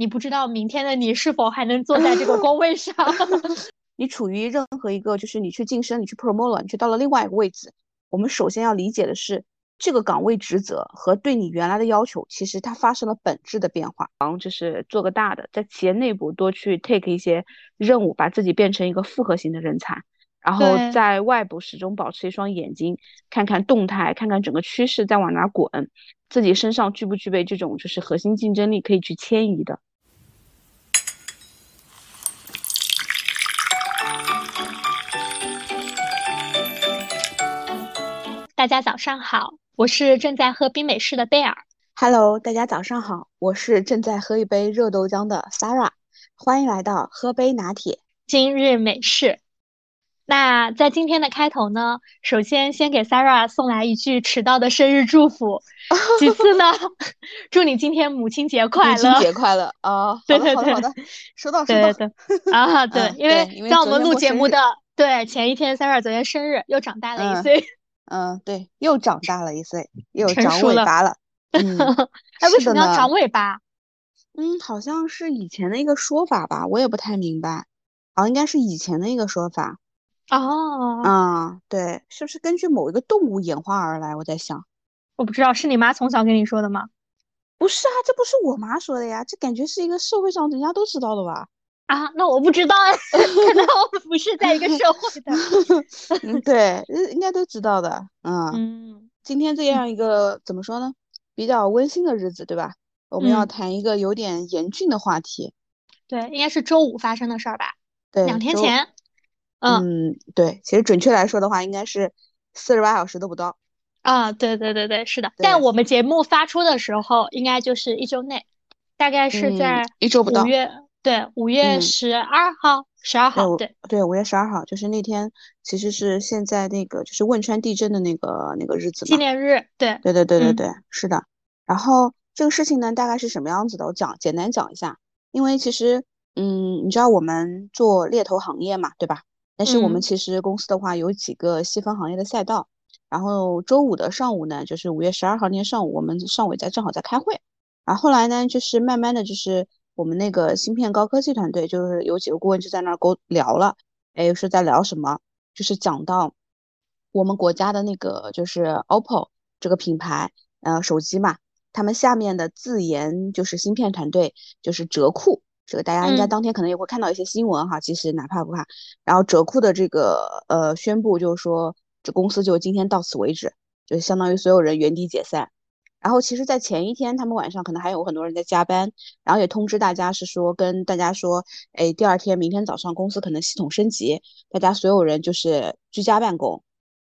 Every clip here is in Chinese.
你不知道明天的你是否还能坐在这个工位上。你处于任何一个，就是你去晋升，你去 promote 了，你去到了另外一个位置，我们首先要理解的是。这个岗位职责和对你原来的要求，其实它发生了本质的变化。然后就是做个大的，在企业内部多去 take 一些任务，把自己变成一个复合型的人才。然后在外部始终保持一双眼睛，看看动态，看看整个趋势在往哪滚，自己身上具不具备这种就是核心竞争力可以去迁移的。大家早上好。我是正在喝冰美式的贝尔。Hello，大家早上好，我是正在喝一杯热豆浆的 Sarah。欢迎来到喝杯拿铁今日美式。那在今天的开头呢，首先先给 Sarah 送来一句迟到的生日祝福。其次呢，祝你今天母亲节快乐。母亲节快乐啊！对对对，好的，收到收到。对。啊，对，因为在我们录节目的对前一天，Sarah 昨天生日，又长大了一岁。嗯，对，又长大了一岁，又长尾巴了。嗯，哎，为什么要长尾巴？嗯，好像是以前的一个说法吧，我也不太明白。好像应该是以前的一个说法。哦，啊，对，是不是根据某一个动物演化而来？我在想，我不知道，是你妈从小跟你说的吗？不是啊，这不是我妈说的呀，这感觉是一个社会上人家都知道的吧？啊，那我不知道，可能我们不是在一个社会的。嗯，对，应该都知道的。嗯嗯，今天这样一个怎么说呢？比较温馨的日子，对吧？我们要谈一个有点严峻的话题。对，应该是周五发生的事儿吧？对，两天前。嗯，对，其实准确来说的话，应该是四十八小时都不到。啊，对对对对，是的。但我们节目发出的时候，应该就是一周内，大概是在一周不到。五月。对，五月十二号，十二号，对对，五月十二号就是那天，其实是现在那个就是汶川地震的那个那个日子纪念日，对对对对对对，是的。然后这个事情呢，大概是什么样子的？我讲简单讲一下，因为其实，嗯，你知道我们做猎头行业嘛，对吧？但是我们其实公司的话有几个细分行业的赛道。然后周五的上午呢，就是五月十二号那天上午，我们上午在正好在开会。然后后来呢，就是慢慢的就是。我们那个芯片高科技团队就是有几个顾问就在那儿沟聊了，哎，是在聊什么？就是讲到我们国家的那个就是 OPPO 这个品牌，呃，手机嘛，他们下面的自研就是芯片团队就是折库，这个大家应该当天可能也会看到一些新闻哈。其实哪怕不怕，然后折库的这个呃宣布就是说，这公司就今天到此为止，就相当于所有人原地解散。然后其实，在前一天，他们晚上可能还有很多人在加班，然后也通知大家是说，跟大家说，哎，第二天明天早上公司可能系统升级，大家所有人就是居家办公。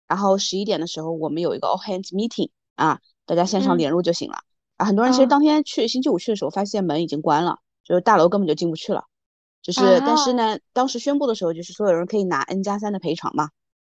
然后十一点的时候，我们有一个 all hands meeting 啊，大家线上联络就行了。啊，很多人其实当天去星期五去的时候，发现门已经关了，就是大楼根本就进不去了。就是，但是呢，当时宣布的时候，就是所有人可以拿 N 加三的赔偿嘛。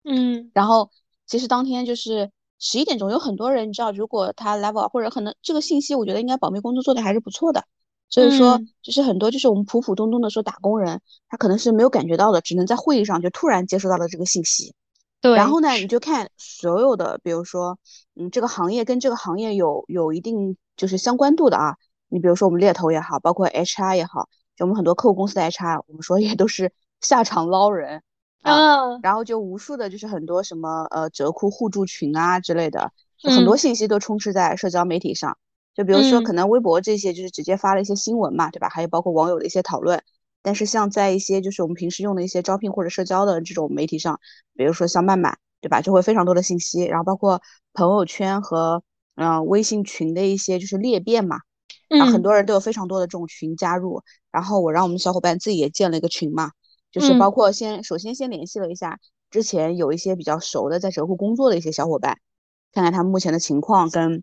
嗯。然后其实当天就是。十一点钟有很多人，你知道，如果他 level 或者可能这个信息，我觉得应该保密工作做的还是不错的。所以说，就是很多就是我们普普通通的说打工人，他可能是没有感觉到的，只能在会议上就突然接收到了这个信息。对。然后呢，你就看所有的，比如说，嗯，这个行业跟这个行业有有一定就是相关度的啊。你比如说我们猎头也好，包括 HR 也好，就我们很多客户公司的 HR，我们说也都是下场捞人。嗯，然后就无数的，就是很多什么呃折扣互助群啊之类的，就很多信息都充斥在社交媒体上。就比如说，可能微博这些就是直接发了一些新闻嘛，对吧？还有包括网友的一些讨论。但是像在一些就是我们平时用的一些招聘或者社交的这种媒体上，比如说像麦麦，对吧？就会非常多的信息，然后包括朋友圈和嗯微信群的一些就是裂变嘛，然后很多人都有非常多的这种群加入。然后我让我们小伙伴自己也建了一个群嘛。就是包括先首先先联系了一下之前有一些比较熟的在折库工作的一些小伙伴，看看他们目前的情况跟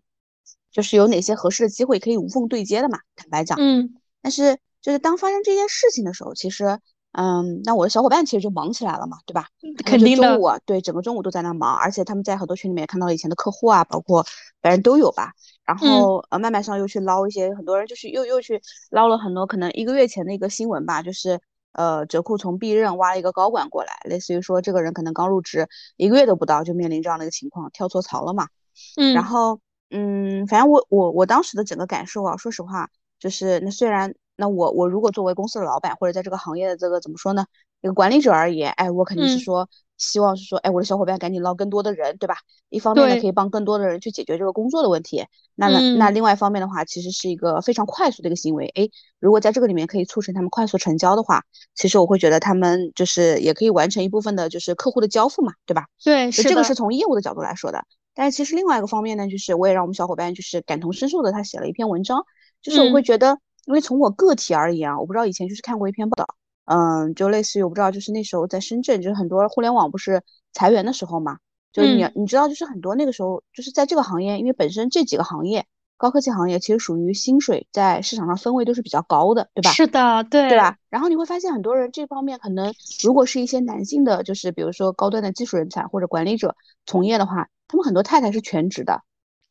就是有哪些合适的机会可以无缝对接的嘛。坦白讲，嗯，但是就是当发生这件事情的时候，其实嗯，那我的小伙伴其实就忙起来了嘛，对吧？肯定的。中午对整个中午都在那忙，而且他们在很多群里面也看到了以前的客户啊，包括反正都有吧。然后呃，慢慢上又去捞一些，很多人就是又又去捞了很多可能一个月前的一个新闻吧，就是。呃，折库从 B 任挖了一个高管过来，类似于说这个人可能刚入职一个月都不到，就面临这样的一个情况，跳错槽了嘛。嗯，然后嗯，反正我我我当时的整个感受啊，说实话，就是那虽然那我我如果作为公司的老板，或者在这个行业的这个怎么说呢，一个管理者而言，哎，我肯定是说希望是说，哎，我的小伙伴赶紧捞更多的人，对吧？一方面呢，可以帮更多的人去解决这个工作的问题。那那另外一方面的话，其实是一个非常快速的一个行为。哎，如果在这个里面可以促成他们快速成交的话，其实我会觉得他们就是也可以完成一部分的就是客户的交付嘛，对吧？对，是这个是从业务的角度来说的。但是其实另外一个方面呢，就是我也让我们小伙伴就是感同身受的，他写了一篇文章，就是我会觉得。因为从我个体而言啊，我不知道以前就是看过一篇报道，嗯，就类似于我不知道，就是那时候在深圳，就是很多互联网不是裁员的时候嘛，就是你你知道，就是很多那个时候就是在这个行业，因为本身这几个行业，高科技行业其实属于薪水在市场上分位都是比较高的，对吧？是的，对，对吧？然后你会发现很多人这方面可能，如果是一些男性的，就是比如说高端的技术人才或者管理者从业的话，他们很多太太是全职的，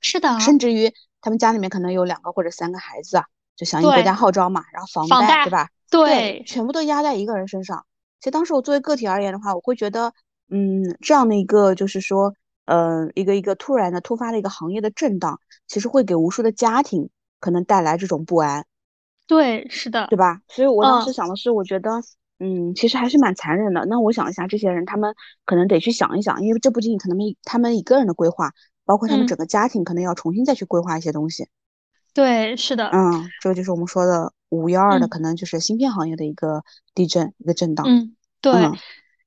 是的，甚至于他们家里面可能有两个或者三个孩子啊。就响应国家号召嘛，然后房贷对吧？对，全部都压在一个人身上。其实当时我作为个体而言的话，我会觉得，嗯，这样的一个就是说，呃，一个一个突然的突发的一个行业的震荡，其实会给无数的家庭可能带来这种不安。对，是的，对吧？所以我当时想的是，我觉得，嗯，其实还是蛮残忍的。那我想一下，这些人他们可能得去想一想，因为这不仅仅可能他们一个人的规划，包括他们整个家庭可能要重新再去规划一些东西。对，是的，嗯，这个就是我们说的五幺二的，可能就是芯片行业的一个地震，一个震荡。嗯，对，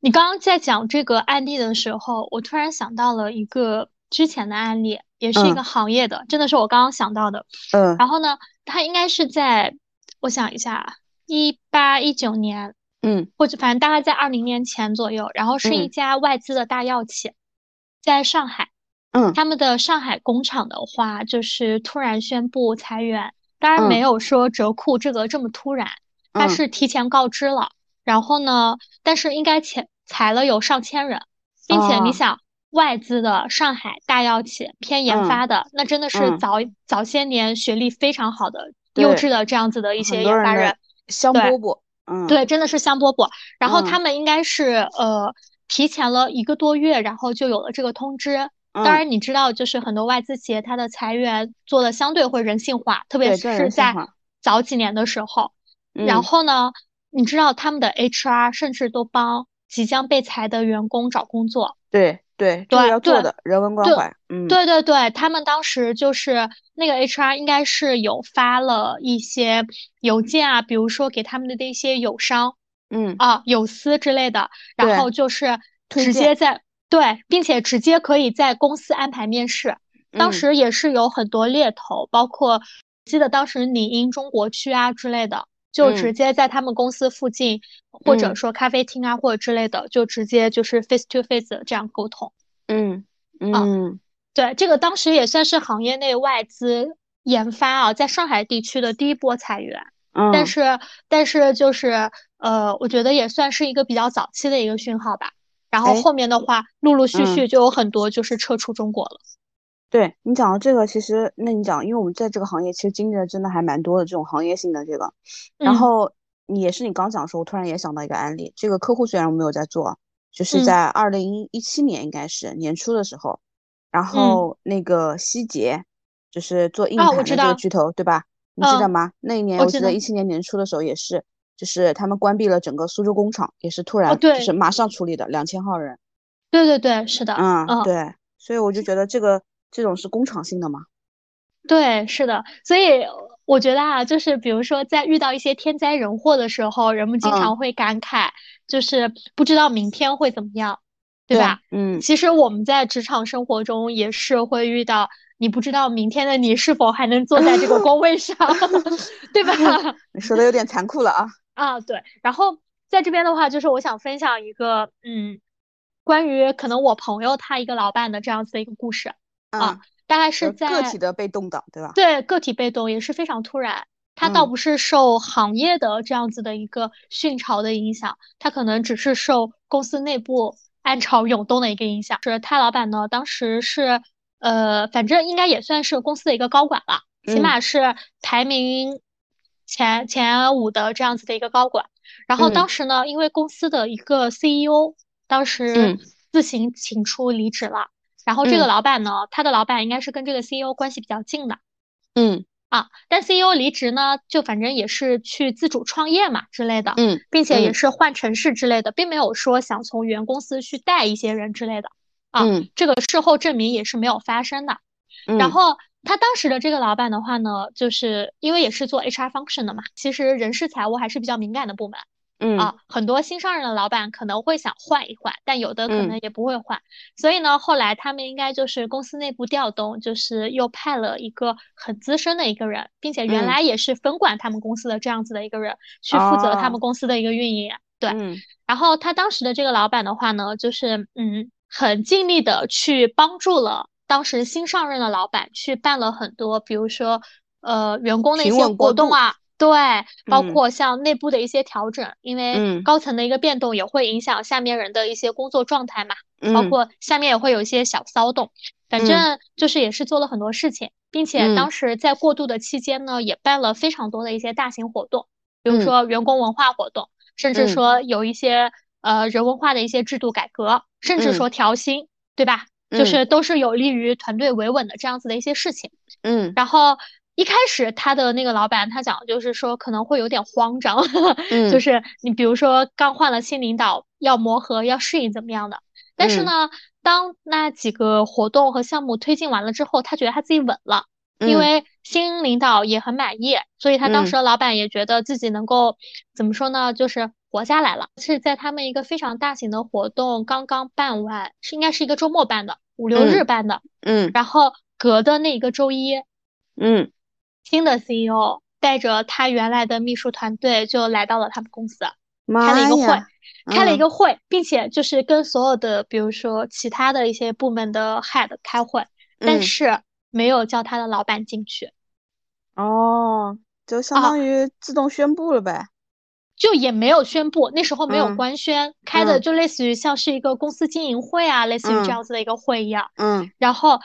你刚刚在讲这个案例的时候，我突然想到了一个之前的案例，也是一个行业的，真的是我刚刚想到的。嗯，然后呢，它应该是在，我想一下，一八一九年，嗯，或者反正大概在二零年前左右，然后是一家外资的大药企，在上海。嗯，他们的上海工厂的话，就是突然宣布裁员，当然没有说折库这个这么突然，他是提前告知了。然后呢，但是应该前裁了有上千人，并且你想，外资的上海大药企偏研发的，那真的是早早些年学历非常好的优质的这样子的一些研发人，香饽饽，嗯，对，真的是香饽饽。然后他们应该是呃提前了一个多月，然后就有了这个通知。当然，你知道，就是很多外资企业它的裁员做的相对会人性化，特别是在早几年的时候。然后呢，你知道他们的 HR 甚至都帮即将被裁的员工找工作。对对对，要做的人文关怀。嗯，对对对，他们当时就是那个 HR 应该是有发了一些邮件啊，比如说给他们的那些友商，嗯啊友司之类的，然后就是直接在。对，并且直接可以在公司安排面试。当时也是有很多猎头，包括记得当时领英中国区啊之类的，就直接在他们公司附近，或者说咖啡厅啊或者之类的，就直接就是 face to face 这样沟通。嗯嗯，对，这个当时也算是行业内外资研发啊，在上海地区的第一波裁员。嗯，但是但是就是呃，我觉得也算是一个比较早期的一个讯号吧。然后后面的话，陆陆续续就有很多就是撤出中国了。对你讲到这个，其实那你讲，因为我们在这个行业其实经历的真的还蛮多的这种行业性的这个。然后你也是你刚讲的时候，我突然也想到一个案例。这个客户虽然我没有在做，就是在二零一七年应该是年初的时候，然后那个希捷就是做硬盘的这个巨头，对吧？你记得吗？那一年我记得一七年年初的时候也是。就是他们关闭了整个苏州工厂，也是突然，就是马上处理的两千号人。对对对，是的，嗯，对，所以我就觉得这个这种是工厂性的嘛。对，是的，所以我觉得啊，就是比如说在遇到一些天灾人祸的时候，人们经常会感慨，就是不知道明天会怎么样，对吧？嗯，其实我们在职场生活中也是会遇到。你不知道明天的你是否还能坐在这个 工位上，对吧？你 说的有点残酷了啊！啊，对。然后在这边的话，就是我想分享一个，嗯，关于可能我朋友他一个老板的这样子的一个故事啊，大概是在个体的被动的，对吧？对，个体被动也是非常突然。他倒不是受行业的这样子的一个训潮的影响，他可能只是受公司内部暗潮涌动的一个影响。是他老板呢，当时是。呃，反正应该也算是公司的一个高管吧，起码是排名前前五的这样子的一个高管。然后当时呢，因为公司的一个 CEO 当时自行请出离职了，然后这个老板呢，他的老板应该是跟这个 CEO 关系比较近的，嗯，啊，但 CEO 离职呢，就反正也是去自主创业嘛之类的，嗯，并且也是换城市之类的，并没有说想从原公司去带一些人之类的啊，这个事后证明也是没有发生的。然后他当时的这个老板的话呢，就是因为也是做 HR function 的嘛，其实人事财务还是比较敏感的部门。嗯啊，很多新上任的老板可能会想换一换，但有的可能也不会换。所以呢，后来他们应该就是公司内部调动，就是又派了一个很资深的一个人，并且原来也是分管他们公司的这样子的一个人，去负责他们公司的一个运营。对，然后他当时的这个老板的话呢，就是嗯，很尽力的去帮助了当时新上任的老板，去办了很多，比如说呃员工的一些活动啊。对，包括像内部的一些调整，因为高层的一个变动也会影响下面人的一些工作状态嘛，包括下面也会有一些小骚动，反正就是也是做了很多事情，并且当时在过渡的期间呢，也办了非常多的一些大型活动，比如说员工文化活动，甚至说有一些呃人文化的一些制度改革，甚至说调薪，对吧？就是都是有利于团队维稳的这样子的一些事情。嗯，然后。一开始他的那个老板，他讲就是说可能会有点慌张，就是你比如说刚换了新领导，要磨合，要适应怎么样的。但是呢，当那几个活动和项目推进完了之后，他觉得他自己稳了，因为新领导也很满意，所以他当时的老板也觉得自己能够怎么说呢，就是活下来了。是在他们一个非常大型的活动刚刚办完，是应该是一个周末办的，五六日办的，嗯，然后隔的那一个周一，嗯。新的 CEO 带着他原来的秘书团队就来到了他们公司，开了一个会，开了一个会，并且就是跟所有的，比如说其他的一些部门的 head 开会，但是没有叫他的老板进去。哦，就相当于自动宣布了呗？就也没有宣布，那时候没有官宣，开的就类似于像是一个公司经营会啊，类似于这样子的一个会一样。嗯。然后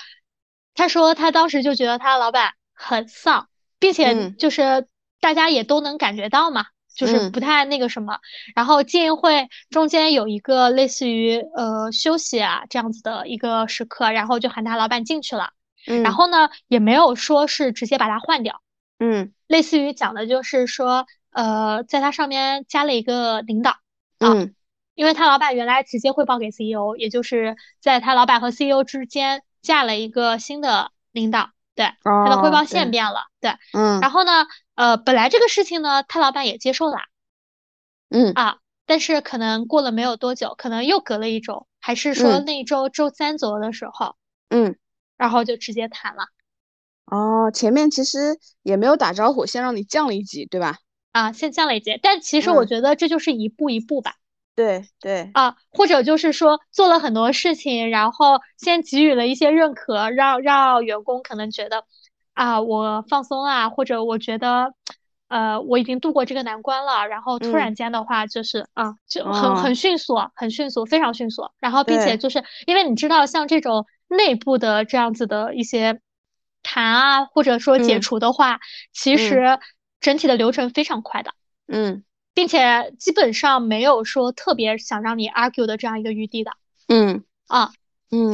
他说他当时就觉得他老板很丧。并且就是大家也都能感觉到嘛，就是不太那个什么。然后经营会中间有一个类似于呃休息啊这样子的一个时刻，然后就喊他老板进去了。嗯，然后呢也没有说是直接把他换掉。嗯，类似于讲的就是说呃在他上面加了一个领导。嗯，因为他老板原来直接汇报给 CEO，也就是在他老板和 CEO 之间架了一个新的领导。对，他的汇报线变了，对，嗯，然后呢，呃，本来这个事情呢，他老板也接受了，嗯啊，但是可能过了没有多久，可能又隔了一周，还是说那一周周三左右的时候，嗯，然后就直接谈了，哦，前面其实也没有打招呼，先让你降了一级，对吧？啊，先降了一阶，但其实我觉得这就是一步一步吧。对对。啊，或者就是说做了很多事情，然后先给予了一些认可，让让员工可能觉得啊，我放松啊，或者我觉得呃我已经度过这个难关了，然后突然间的话就是啊，就很很迅速，很迅速，非常迅速，然后并且就是因为你知道像这种内部的这样子的一些谈啊，或者说解除的话，其实整体的流程非常快的，嗯。并且基本上没有说特别想让你 argue 的这样一个余地的，嗯啊，嗯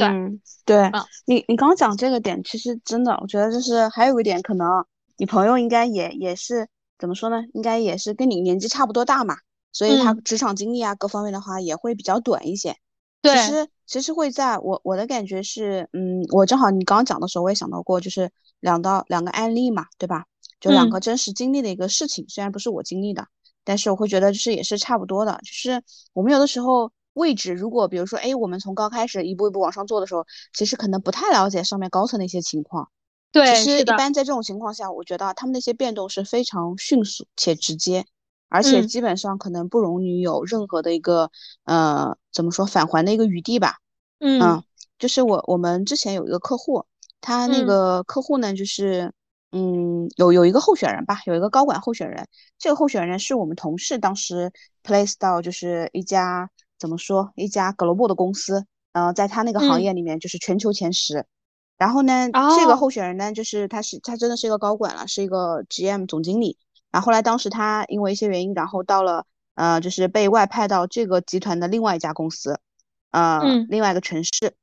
对对，你你刚刚讲这个点，其实真的，我觉得就是还有一点可能，你朋友应该也也是怎么说呢？应该也是跟你年纪差不多大嘛，所以他职场经历啊各方面的话也会比较短一些。对，其实其实会在我我的感觉是，嗯，我正好你刚刚讲的时候我也想到过，就是两到两个案例嘛，对吧？就两个真实经历的一个事情，虽然不是我经历的。但是我会觉得就是也是差不多的，就是我们有的时候位置，如果比如说，哎，我们从刚开始一步一步往上做的时候，其实可能不太了解上面高层的一些情况。对，其实一般在这种情况下，我觉得他们那些变动是非常迅速且直接，而且基本上可能不容你有任何的一个呃怎么说返还的一个余地吧。嗯，就是我我们之前有一个客户，他那个客户呢就是。嗯，有有一个候选人吧，有一个高管候选人。这个候选人是我们同事当时 place 到，就是一家怎么说，一家 global 的公司，呃，在他那个行业里面就是全球前十。然后呢，这个候选人呢，就是他是他真的是一个高管了，是一个 GM 总经理。然后后来当时他因为一些原因，然后到了呃，就是被外派到这个集团的另外一家公司，呃，另外一个城市。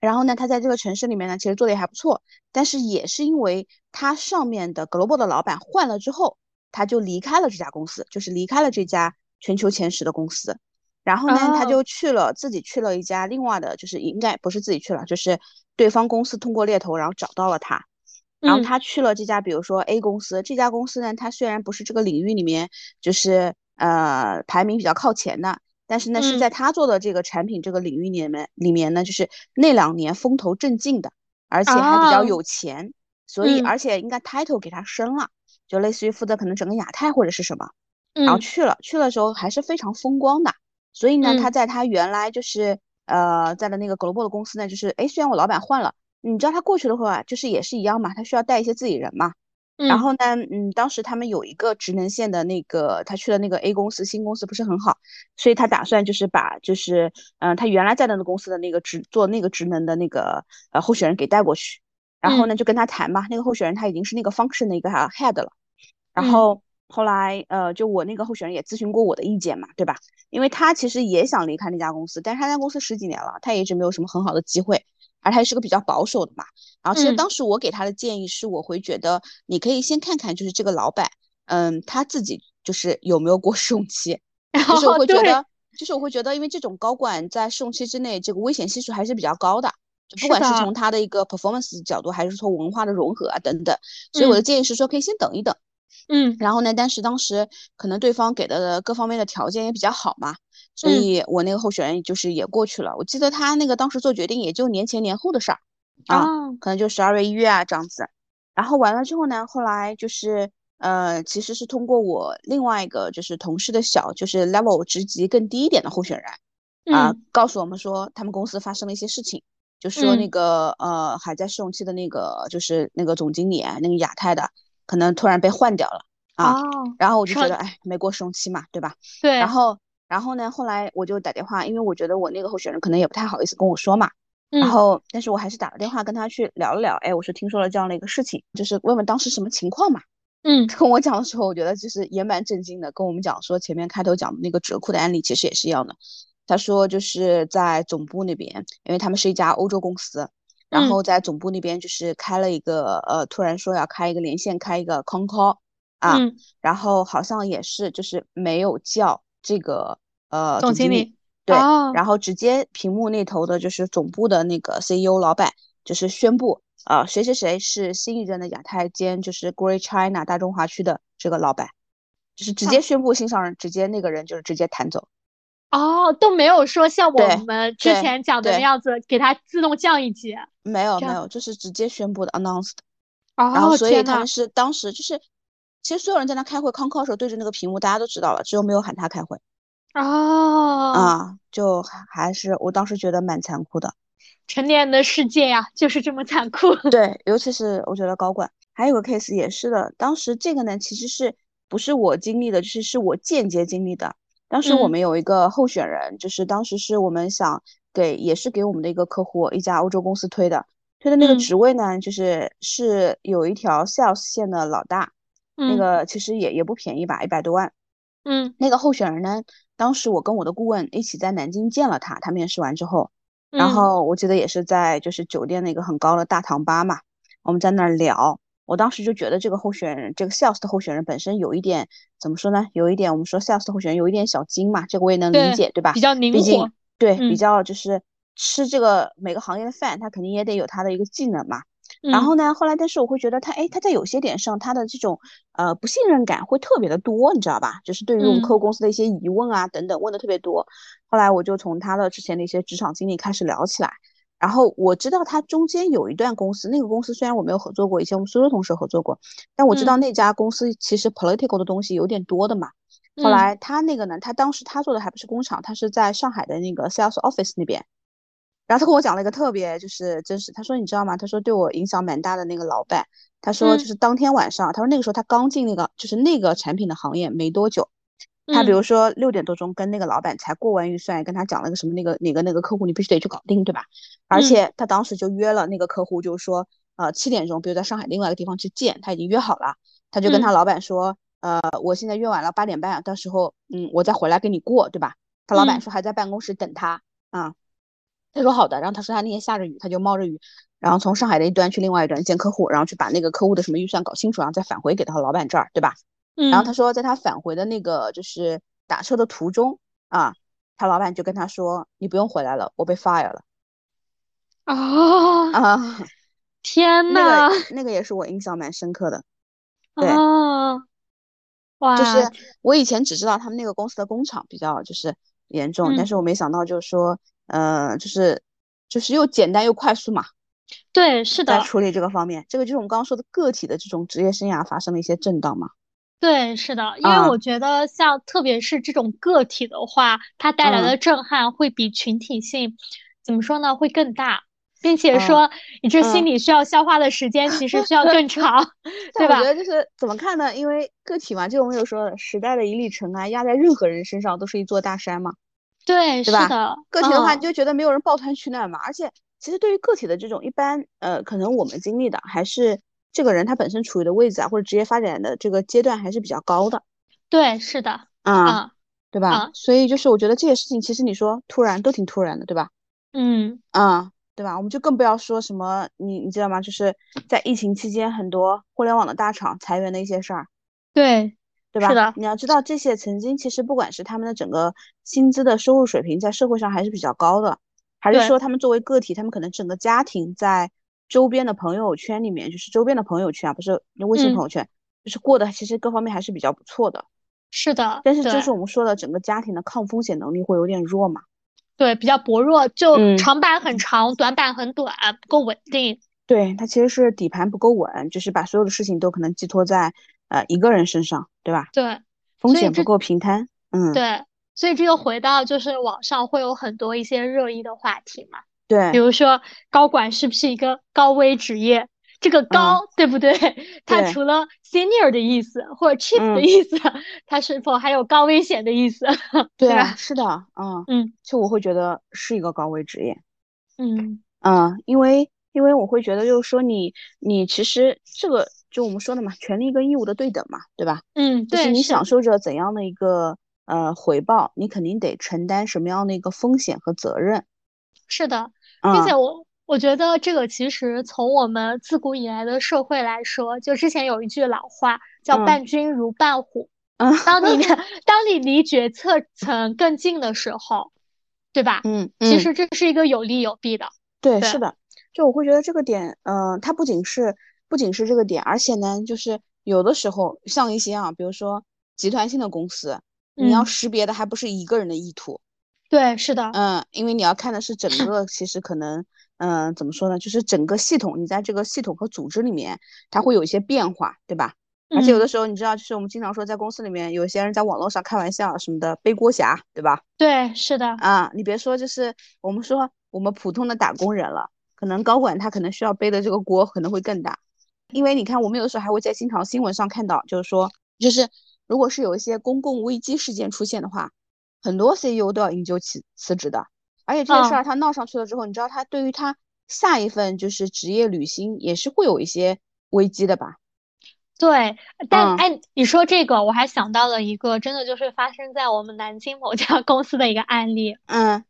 然后呢，他在这个城市里面呢，其实做的也还不错，但是也是因为他上面的 global 的老板换了之后，他就离开了这家公司，就是离开了这家全球前十的公司。然后呢，他就去了自己去了一家另外的，就是应该不是自己去了，就是对方公司通过猎头，然后找到了他。然后他去了这家，比如说 A 公司，这家公司呢，它虽然不是这个领域里面就是呃排名比较靠前的。但是呢，是在他做的这个产品这个领域里面，里面呢，就是那两年风头正劲的，而且还比较有钱，所以而且应该 title 给他升了，就类似于负责可能整个亚太或者是什么，然后去了，去了时候还是非常风光的，所以呢，他在他原来就是呃在的那个 global 的公司呢，就是哎，虽然我老板换了，你知道他过去的话，就是也是一样嘛，他需要带一些自己人嘛。然后呢，嗯，当时他们有一个职能线的那个，他去了那个 A 公司，新公司不是很好，所以他打算就是把就是，嗯，他原来在的那公司的那个职做那个职能的那个呃候选人给带过去，然后呢就跟他谈嘛，那个候选人他已经是那个 function 的一个 head 了，然后后来呃就我那个候选人也咨询过我的意见嘛，对吧？因为他其实也想离开那家公司，但是他家公司十几年了，他也一直没有什么很好的机会。而他是个比较保守的嘛，然后其实当时我给他的建议是，我会觉得你可以先看看，就是这个老板，嗯，他自己就是有没有过试用期，就是我会觉得，就是我会觉得，因为这种高管在试用期之内，这个危险系数还是比较高的，就不管是从。他的一个 performance 角度，还是从文化的融合啊等等，所以我的建议是说，可以先等一等。嗯，然后呢？但是当时可能对方给的各方面的条件也比较好嘛，所以我那个候选人就是也过去了。我记得他那个当时做决定也就年前年后的事儿啊，可能就十二月一月啊这样子。然后完了之后呢，后来就是呃，其实是通过我另外一个就是同事的小，就是 level 职级更低一点的候选人啊，告诉我们说他们公司发生了一些事情，就说那个呃还在试用期的那个就是那个总经理那个亚太的。可能突然被换掉了啊，然后我就觉得，哎，没过试用期嘛，对吧？对。然后，然后呢，后来我就打电话，因为我觉得我那个候选人可能也不太好意思跟我说嘛。嗯。然后，但是我还是打了电话跟他去聊了聊。哎，我说听说了这样的一个事情，就是问问当时什么情况嘛。嗯。跟我讲的时候，我觉得就是也蛮震惊的。跟我们讲说前面开头讲的那个折扣的案例，其实也是一样的。他说就是在总部那边，因为他们是一家欧洲公司。然后在总部那边就是开了一个呃，突然说要开一个连线，开一个 con call 啊，然后好像也是就是没有叫这个呃总经理，对，然后直接屏幕那头的就是总部的那个 CEO 老板就是宣布啊谁谁谁是新一任的亚太兼就是 Great China 大中华区的这个老板，就是直接宣布心上人，直接那个人就是直接弹走。哦，都没有说像我们之前讲的那样子，给他自动降一级。没有没有，就是直接宣布的 announced。哦，然后所以他们是当时就是，其实所有人在那开会 con call 时候对着那个屏幕，大家都知道了，只有没有喊他开会。哦。啊，就还是我当时觉得蛮残酷的。成年人的世界呀，就是这么残酷。对，尤其是我觉得高管，还有个 case 也是的，当时这个呢，其实是不是我经历的，就是是我间接经历的。当时我们有一个候选人，就是当时是我们想给，也是给我们的一个客户，一家欧洲公司推的，推的那个职位呢，就是是有一条 sales 线的老大，那个其实也也不便宜吧，一百多万。嗯，那个候选人呢，当时我跟我的顾问一起在南京见了他，他面试完之后，然后我记得也是在就是酒店那个很高的大堂吧嘛，我们在那儿聊。我当时就觉得这个候选人，这个 sales 的候选人本身有一点怎么说呢？有一点我们说 sales 的候选人有一点小精嘛，这个我也能理解，对吧？比较灵活，对，比较就是吃这个每个行业的饭，他肯定也得有他的一个技能嘛。然后呢，后来但是我会觉得他，哎，他在有些点上他的这种呃不信任感会特别的多，你知道吧？就是对于我们客户公司的一些疑问啊等等问的特别多。后来我就从他的之前的一些职场经历开始聊起来。然后我知道他中间有一段公司，那个公司虽然我没有合作过，以前我们苏州同事合作过，但我知道那家公司其实 political 的东西有点多的嘛。后来他那个呢，他当时他做的还不是工厂，他是在上海的那个 sales office 那边。然后他跟我讲了一个特别就是真实，他说你知道吗？他说对我影响蛮大的那个老板，他说就是当天晚上，他说那个时候他刚进那个就是那个产品的行业没多久。他比如说六点多钟跟那个老板才过完预算，跟他讲了个什么那个哪个那个客户你必须得去搞定，对吧？而且他当时就约了那个客户，就是说呃七点钟，比如在上海另外一个地方去见，他已经约好了。他就跟他老板说，呃，我现在约晚了八点半，到时候嗯我再回来跟你过，对吧？他老板说还在办公室等他啊。他说好的，然后他说他那天下着雨，他就冒着雨，然后从上海的一端去另外一端见客户，然后去把那个客户的什么预算搞清楚，然后再返回给他老板这儿，对吧？嗯，然后他说在他返回的那个就是打车的途中啊，他老板就跟他说你不用回来了，我被 fire 了。啊啊，天呐，那个那个也是我印象蛮深刻的。对，哇，就是我以前只知道他们那个公司的工厂比较就是严重，但是我没想到就是说，呃，就是就是又简单又快速嘛。对，是的。在处理这个方面，这个就是我们刚刚说的个体的这种职业生涯发生了一些震荡嘛。对，是的，因为我觉得像特别是这种个体的话，它带来的震撼会比群体性怎么说呢，会更大。并且说，你这心理需要消化的时间其实需要更长 对吧？我觉得就是怎么看呢？因为个体嘛，就我们有说时代的一粒尘埃压在任何人身上都是一座大山嘛。对，是的？个体的话，你就觉得没有人抱团取暖嘛。而且，其实对于个体的这种一般，呃，可能我们经历的还是这个人他本身处于的位置啊，或者职业发展的这个阶段还是比较高的。对，是的，啊，对吧？所以就是我觉得这些事情，其实你说突然都挺突然的，对吧？嗯，啊。对吧？我们就更不要说什么，你你知道吗？就是在疫情期间，很多互联网的大厂裁员的一些事儿。对，对吧？是的。你要知道，这些曾经其实不管是他们的整个薪资的收入水平，在社会上还是比较高的，还是说他们作为个体，他们可能整个家庭在周边的朋友圈里面，就是周边的朋友圈啊，不是微信朋友圈，就是过得其实各方面还是比较不错的。是的。但是就是我们说的，整个家庭的抗风险能力会有点弱嘛。对，比较薄弱，就长板很长，短板很短，不够稳定。对，它其实是底盘不够稳，就是把所有的事情都可能寄托在呃一个人身上，对吧？对，风险不够平摊。嗯，对，所以这又回到就是网上会有很多一些热议的话题嘛。对，比如说高管是不是一个高危职业？这个高对不对？它除了 senior 的意思或者 chief 的意思，它是否还有高危险的意思？对啊，是的，嗯嗯，就我会觉得是一个高危职业。嗯嗯，因为因为我会觉得就是说你你其实这个就我们说的嘛，权利跟义务的对等嘛，对吧？嗯，对，就是你享受着怎样的一个呃回报，你肯定得承担什么样的一个风险和责任。是的，并且我。我觉得这个其实从我们自古以来的社会来说，就之前有一句老话叫“伴君如伴虎”。嗯，当你 当你离决策层更近的时候，对吧？嗯，其实这是一个有利有弊的。对，是的。就我会觉得这个点，嗯，它不仅是不仅是这个点，而且呢，就是有的时候像一些啊，比如说集团性的公司，你要识别的还不是一个人的意图。对，是的。嗯，因为你要看的是整个，其实可能。嗯，怎么说呢？就是整个系统，你在这个系统和组织里面，它会有一些变化，对吧？而且有的时候，你知道，就是我们经常说，在公司里面，有些人在网络上开玩笑什么的，背锅侠，对吧？对，是的。啊，你别说，就是我们说我们普通的打工人了，可能高管他可能需要背的这个锅可能会更大，因为你看，我们有的时候还会在经常新闻上看到，就是说，就是如果是有一些公共危机事件出现的话，很多 CEO 都要引咎辞辞职的。而且这件事儿他闹上去了之后，你知道他对于他下一份就是职业履行也是会有一些危机的吧？对，但哎，你说这个我还想到了一个，真的就是发生在我们南京某家 公司的一个案例。嗯，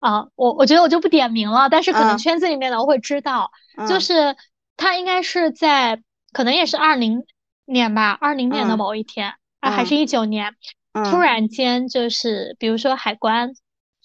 啊，我我觉得我就不点名了，但是可能圈子里面的我会知道，就是他应该是在可能也是二零年吧，二零年的某一天啊，还是一九年，突然间就是比如说海关。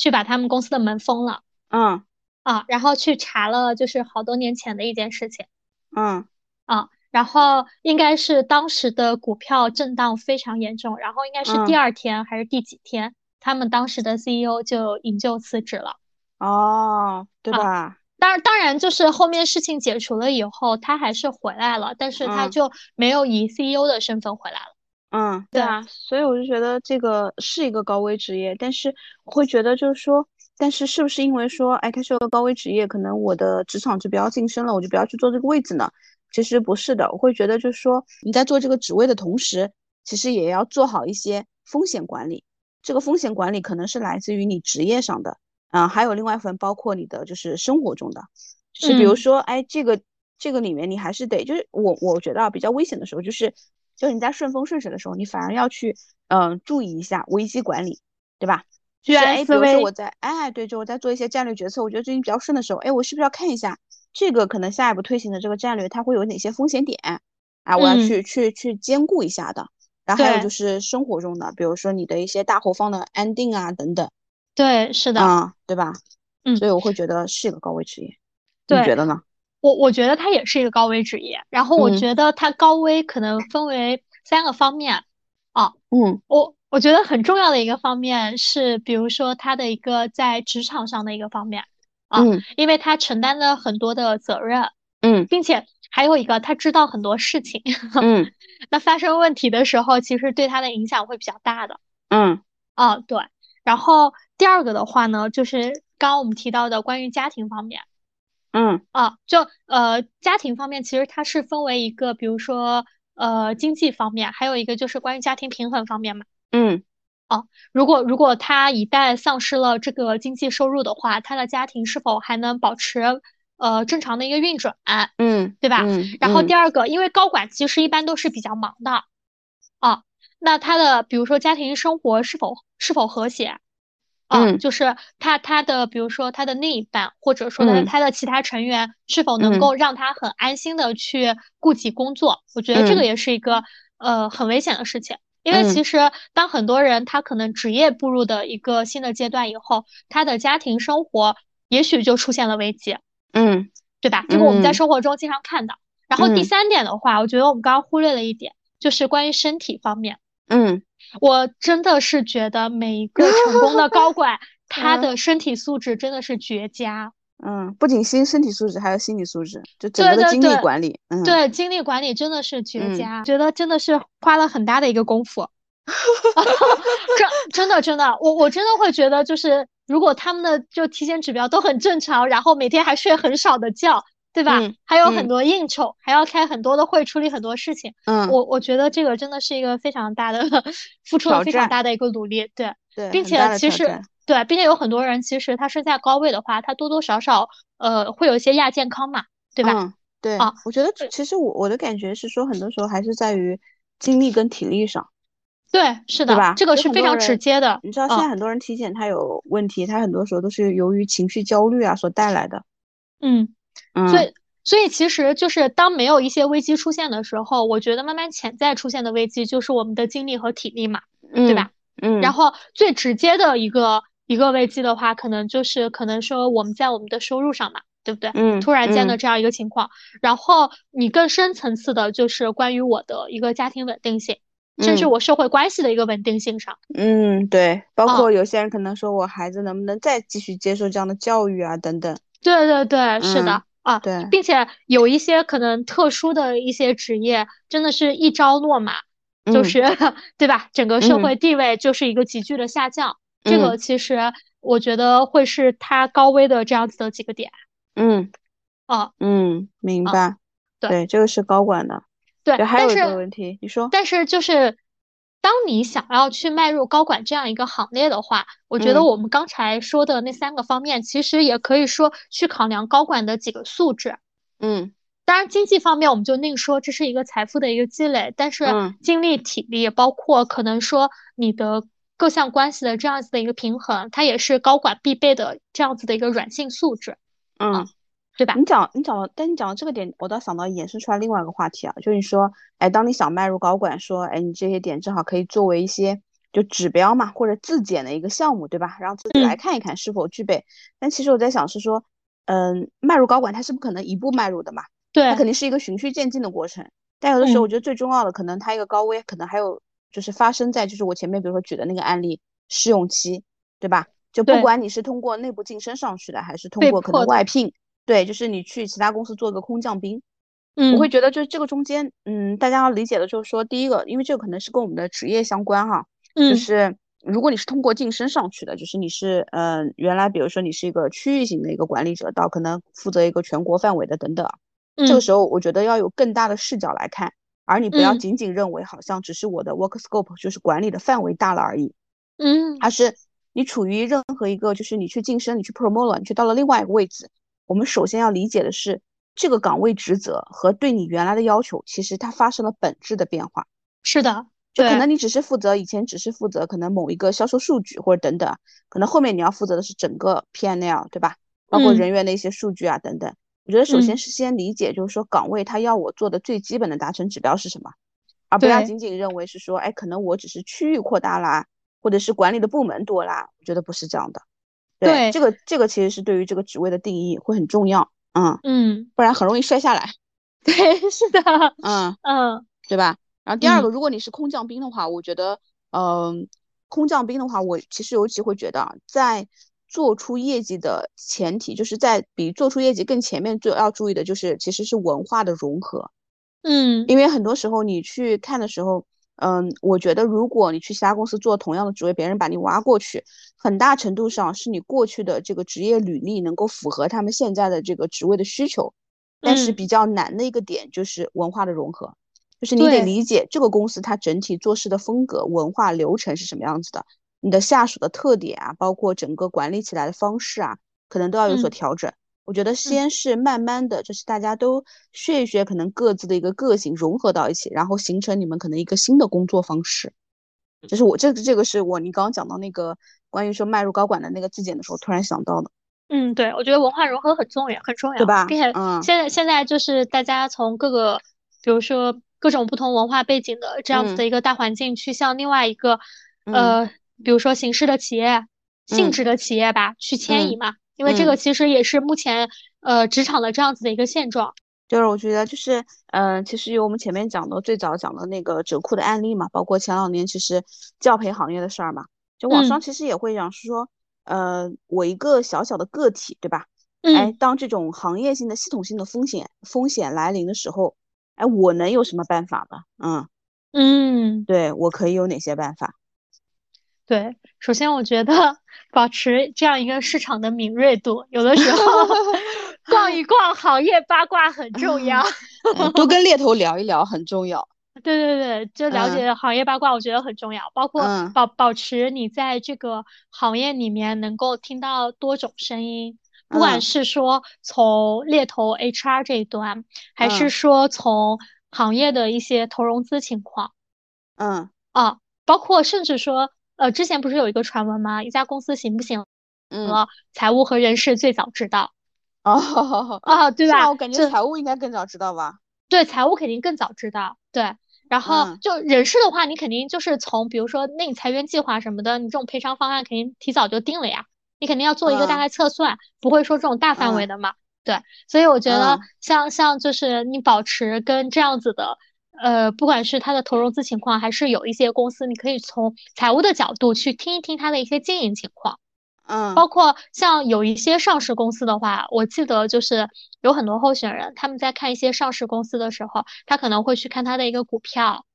去把他们公司的门封了，嗯啊，然后去查了，就是好多年前的一件事情，嗯啊，然后应该是当时的股票震荡非常严重，然后应该是第二天还是第几天，他们当时的 CEO 就引咎辞职了，哦，对吧？当然，当然就是后面事情解除了以后，他还是回来了，但是他就没有以 CEO 的身份回来了。嗯，对啊，所以我就觉得这个是一个高危职业，但是我会觉得就是说，但是是不是因为说，哎，它是个高危职业，可能我的职场就不要晋升了，我就不要去做这个位置呢？其实不是的，我会觉得就是说，你在做这个职位的同时，其实也要做好一些风险管理。这个风险管理可能是来自于你职业上的，啊，还有另外一份包括你的就是生活中的，就是比如说，哎，这个这个里面你还是得，就是我我觉得比较危险的时候就是。就是你在顺风顺水的时候，你反而要去，嗯，注意一下危机管理，对吧？是哎，比如说。我在哎，对，就我在做一些战略决策，我觉得最近比较顺的时候，哎，我是不是要看一下这个可能下一步推行的这个战略，它会有哪些风险点啊？我要去去去兼顾一下的。然后还有就是生活中的，比如说你的一些大后方的安定啊等等。对，是的，嗯，对吧？嗯，所以我会觉得是一个高危职业。你觉得呢？我我觉得它也是一个高危职业。然后我觉得它高危可能分为三个方面。啊，嗯，我我觉得很重要的一个方面是，比如说它的一个在职场上的一个方面。啊，因为他承担了很多的责任。嗯，并且还有一个，他知道很多事情。嗯，那发生问题的时候，其实对他的影响会比较大的。嗯，啊，对。然后第二个的话呢，就是刚刚我们提到的关于家庭方面。嗯，啊，就呃家庭方面，其实它是分为一个，比如说呃经济方面，还有一个就是关于家庭平衡方面嘛。嗯，啊，如果如果他一旦丧失了这个经济收入的话，他的家庭是否还能保持？呃，正常的一个运转，嗯，对吧？嗯，然后第二个，因为高管其实一般都是比较忙的，啊，那他的比如说家庭生活是否是否和谐，啊，就是他他的比如说他的另一半或者说他他的其他成员是否能够让他很安心的去顾及工作，我觉得这个也是一个呃很危险的事情，因为其实当很多人他可能职业步入的一个新的阶段以后，他的家庭生活也许就出现了危机。嗯，对吧？这个我们在生活中经常看到。然后第三点的话，我觉得我们刚刚忽略了一点，就是关于身体方面。嗯，我真的是觉得每一个成功的高管，他的身体素质真的是绝佳。嗯，不仅心身体素质，还有心理素质，就整个的精力管理。嗯，对，精力管理真的是绝佳，觉得真的是花了很大的一个功夫。真真的真的，我我真的会觉得就是。如果他们的就体检指标都很正常，然后每天还睡很少的觉，对吧？还有很多应酬，还要开很多的会，处理很多事情。嗯，我我觉得这个真的是一个非常大的付出了非常大的一个努力，对对，并且其实对，并且有很多人其实他身在高位的话，他多多少少呃会有一些亚健康嘛，对吧？嗯，对啊，我觉得其实我我的感觉是说，很多时候还是在于精力跟体力上。对，是的，吧？这个是非常直接的。你知道现在很多人体检他有问题，他很多时候都是由于情绪焦虑啊所带来的。嗯，所以所以其实就是当没有一些危机出现的时候，我觉得慢慢潜在出现的危机就是我们的精力和体力嘛，对吧？嗯。然后最直接的一个一个危机的话，可能就是可能说我们在我们的收入上嘛，对不对？嗯。突然间的这样一个情况，然后你更深层次的就是关于我的一个家庭稳定性。甚至我社会关系的一个稳定性上，嗯，对，包括有些人可能说我孩子能不能再继续接受这样的教育啊，等等。对对对，是的啊，对，并且有一些可能特殊的一些职业，真的是一朝落马，就是 对吧？整个社会地位就是一个急剧的下降。这个其实我觉得会是他高危的这样子的几个点。嗯，哦，嗯，明白。对，这个是高管的。对，还有一个问题，你说，但是就是当你想要去迈入高管这样一个行列的话，我觉得我们刚才说的那三个方面，其实也可以说去考量高管的几个素质。嗯，当然经济方面我们就另说，这是一个财富的一个积累，但是精力、体力，包括可能说你的各项关系的这样子的一个平衡，它也是高管必备的这样子的一个软性素质。嗯。对吧？你讲你讲到，但你讲到这个点，我倒想到衍生出来另外一个话题啊，就是你说，哎，当你想迈入高管，说，哎，你这些点正好可以作为一些就指标嘛，或者自检的一个项目，对吧？让自己来看一看是否具备。但其实我在想是说，嗯，迈入高管，它是不可能一步迈入的嘛？对，它肯定是一个循序渐进的过程。但有的时候，我觉得最重要的，可能它一个高危，可能还有就是发生在就是我前面比如说举的那个案例试用期，对吧？就不管你是通过内部晋升上去的，还是通过可能外聘。对，就是你去其他公司做个空降兵，嗯，我会觉得就是这个中间，嗯，大家要理解的就是说，第一个，因为这个可能是跟我们的职业相关哈，嗯，就是如果你是通过晋升上去的，就是你是，嗯，原来比如说你是一个区域型的一个管理者，到可能负责一个全国范围的等等，这个时候我觉得要有更大的视角来看，而你不要仅仅认为好像只是我的 work scope 就是管理的范围大了而已，嗯，而是你处于任何一个就是你去晋升，你去 promote 了，你去到了另外一个位置。我们首先要理解的是，这个岗位职责和对你原来的要求，其实它发生了本质的变化。是的，就可能你只是负责以前只是负责可能某一个销售数据或者等等，可能后面你要负责的是整个 P&L，对吧？包括人员的一些数据啊等等。我觉得首先是先理解，就是说岗位他要我做的最基本的达成指标是什么，而不要仅仅认为是说，哎，可能我只是区域扩大啦，或者是管理的部门多啦，我觉得不是这样的。对，这个这个其实是对于这个职位的定义会很重要。嗯嗯，不然很容易摔下来。对，是的。嗯嗯，对吧？然后第二个，如果你是空降兵的话，我觉得，嗯，空降兵的话，我其实尤其会觉得，在做出业绩的前提，就是在比做出业绩更前面最要注意的就是，其实是文化的融合。嗯，因为很多时候你去看的时候，嗯，我觉得如果你去其他公司做同样的职位，别人把你挖过去，很大程度上是你过去的这个职业履历能够符合他们现在的这个职位的需求，但是比较难的一个点就是文化的融合。就是你得理解这个公司它整体做事的风格、文化、流程是什么样子的，你的下属的特点啊，包括整个管理起来的方式啊，可能都要有所调整。我觉得先是慢慢的，就是大家都学一学，可能各自的一个个性融合到一起，然后形成你们可能一个新的工作方式。就是我这个这个是我你刚刚讲到那个关于说迈入高管的那个质检的时候突然想到的。嗯，对，我觉得文化融合很重要，很重要，对吧？并且现在现在就是大家从各个，比如说。各种不同文化背景的这样子的一个大环境，去向另外一个，呃，比如说形式的企业、性质的企业吧，去迁移嘛。因为这个其实也是目前呃职场的这样子的一个现状。就是我觉得就是，嗯，其实有我们前面讲的最早讲的那个折扣的案例嘛，包括前两年其实教培行业的事儿嘛，就网上其实也会讲是说，呃，我一个小小的个体，对吧？哎，当这种行业性的、系统性的风险风险来临的时候。哎，我能有什么办法吧？嗯嗯，对我可以有哪些办法？对，首先我觉得 保持这样一个市场的敏锐度，有的时候 逛一逛行业八卦很重要，多跟猎头聊一聊很重要。对对对，就了解行业八卦，我觉得很重要。包括保保持你在这个行业里面能够听到多种声音。不管是说从猎头 HR 这一端，还是说从行业的一些投融资情况，嗯啊，包括甚至说，呃，之前不是有一个传闻吗？一家公司行不行？嗯，财务和人事最早知道。哦 啊，对吧？我感觉财务应该更早知道吧？对，财务肯定更早知道。对，然后就人事的话，你肯定就是从比如说那你裁员计划什么的，你这种赔偿方案肯定提早就定了呀。你肯定要做一个大概测算，不会说这种大范围的嘛？对，所以我觉得像像就是你保持跟这样子的，呃，不管是它的投融资情况，还是有一些公司，你可以从财务的角度去听一听它的一些经营情况。嗯，包括像有一些上市公司的话，我记得就是有很多候选人他们在看一些上市公司的时候，他可能会去看他的一个股票，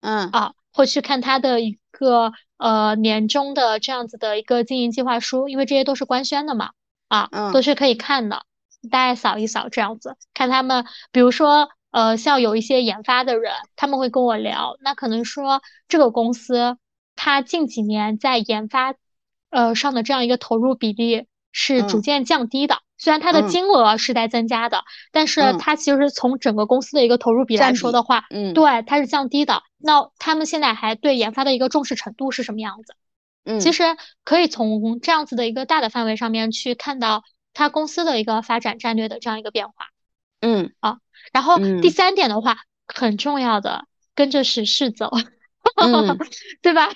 嗯啊，会去看他的一个。呃，年终的这样子的一个经营计划书，因为这些都是官宣的嘛，啊，都是可以看的，大概扫一扫这样子，看他们，比如说，呃，像有一些研发的人，他们会跟我聊，那可能说这个公司，它近几年在研发，呃上的这样一个投入比例是逐渐降低的。虽然它的金额是在增加的，但是它其实从整个公司的一个投入比来说的话，嗯，对，它是降低的。那他们现在还对研发的一个重视程度是什么样子？嗯，其实可以从这样子的一个大的范围上面去看到它公司的一个发展战略的这样一个变化。嗯，啊，然后第三点的话，很重要的，跟着时事走，对吧？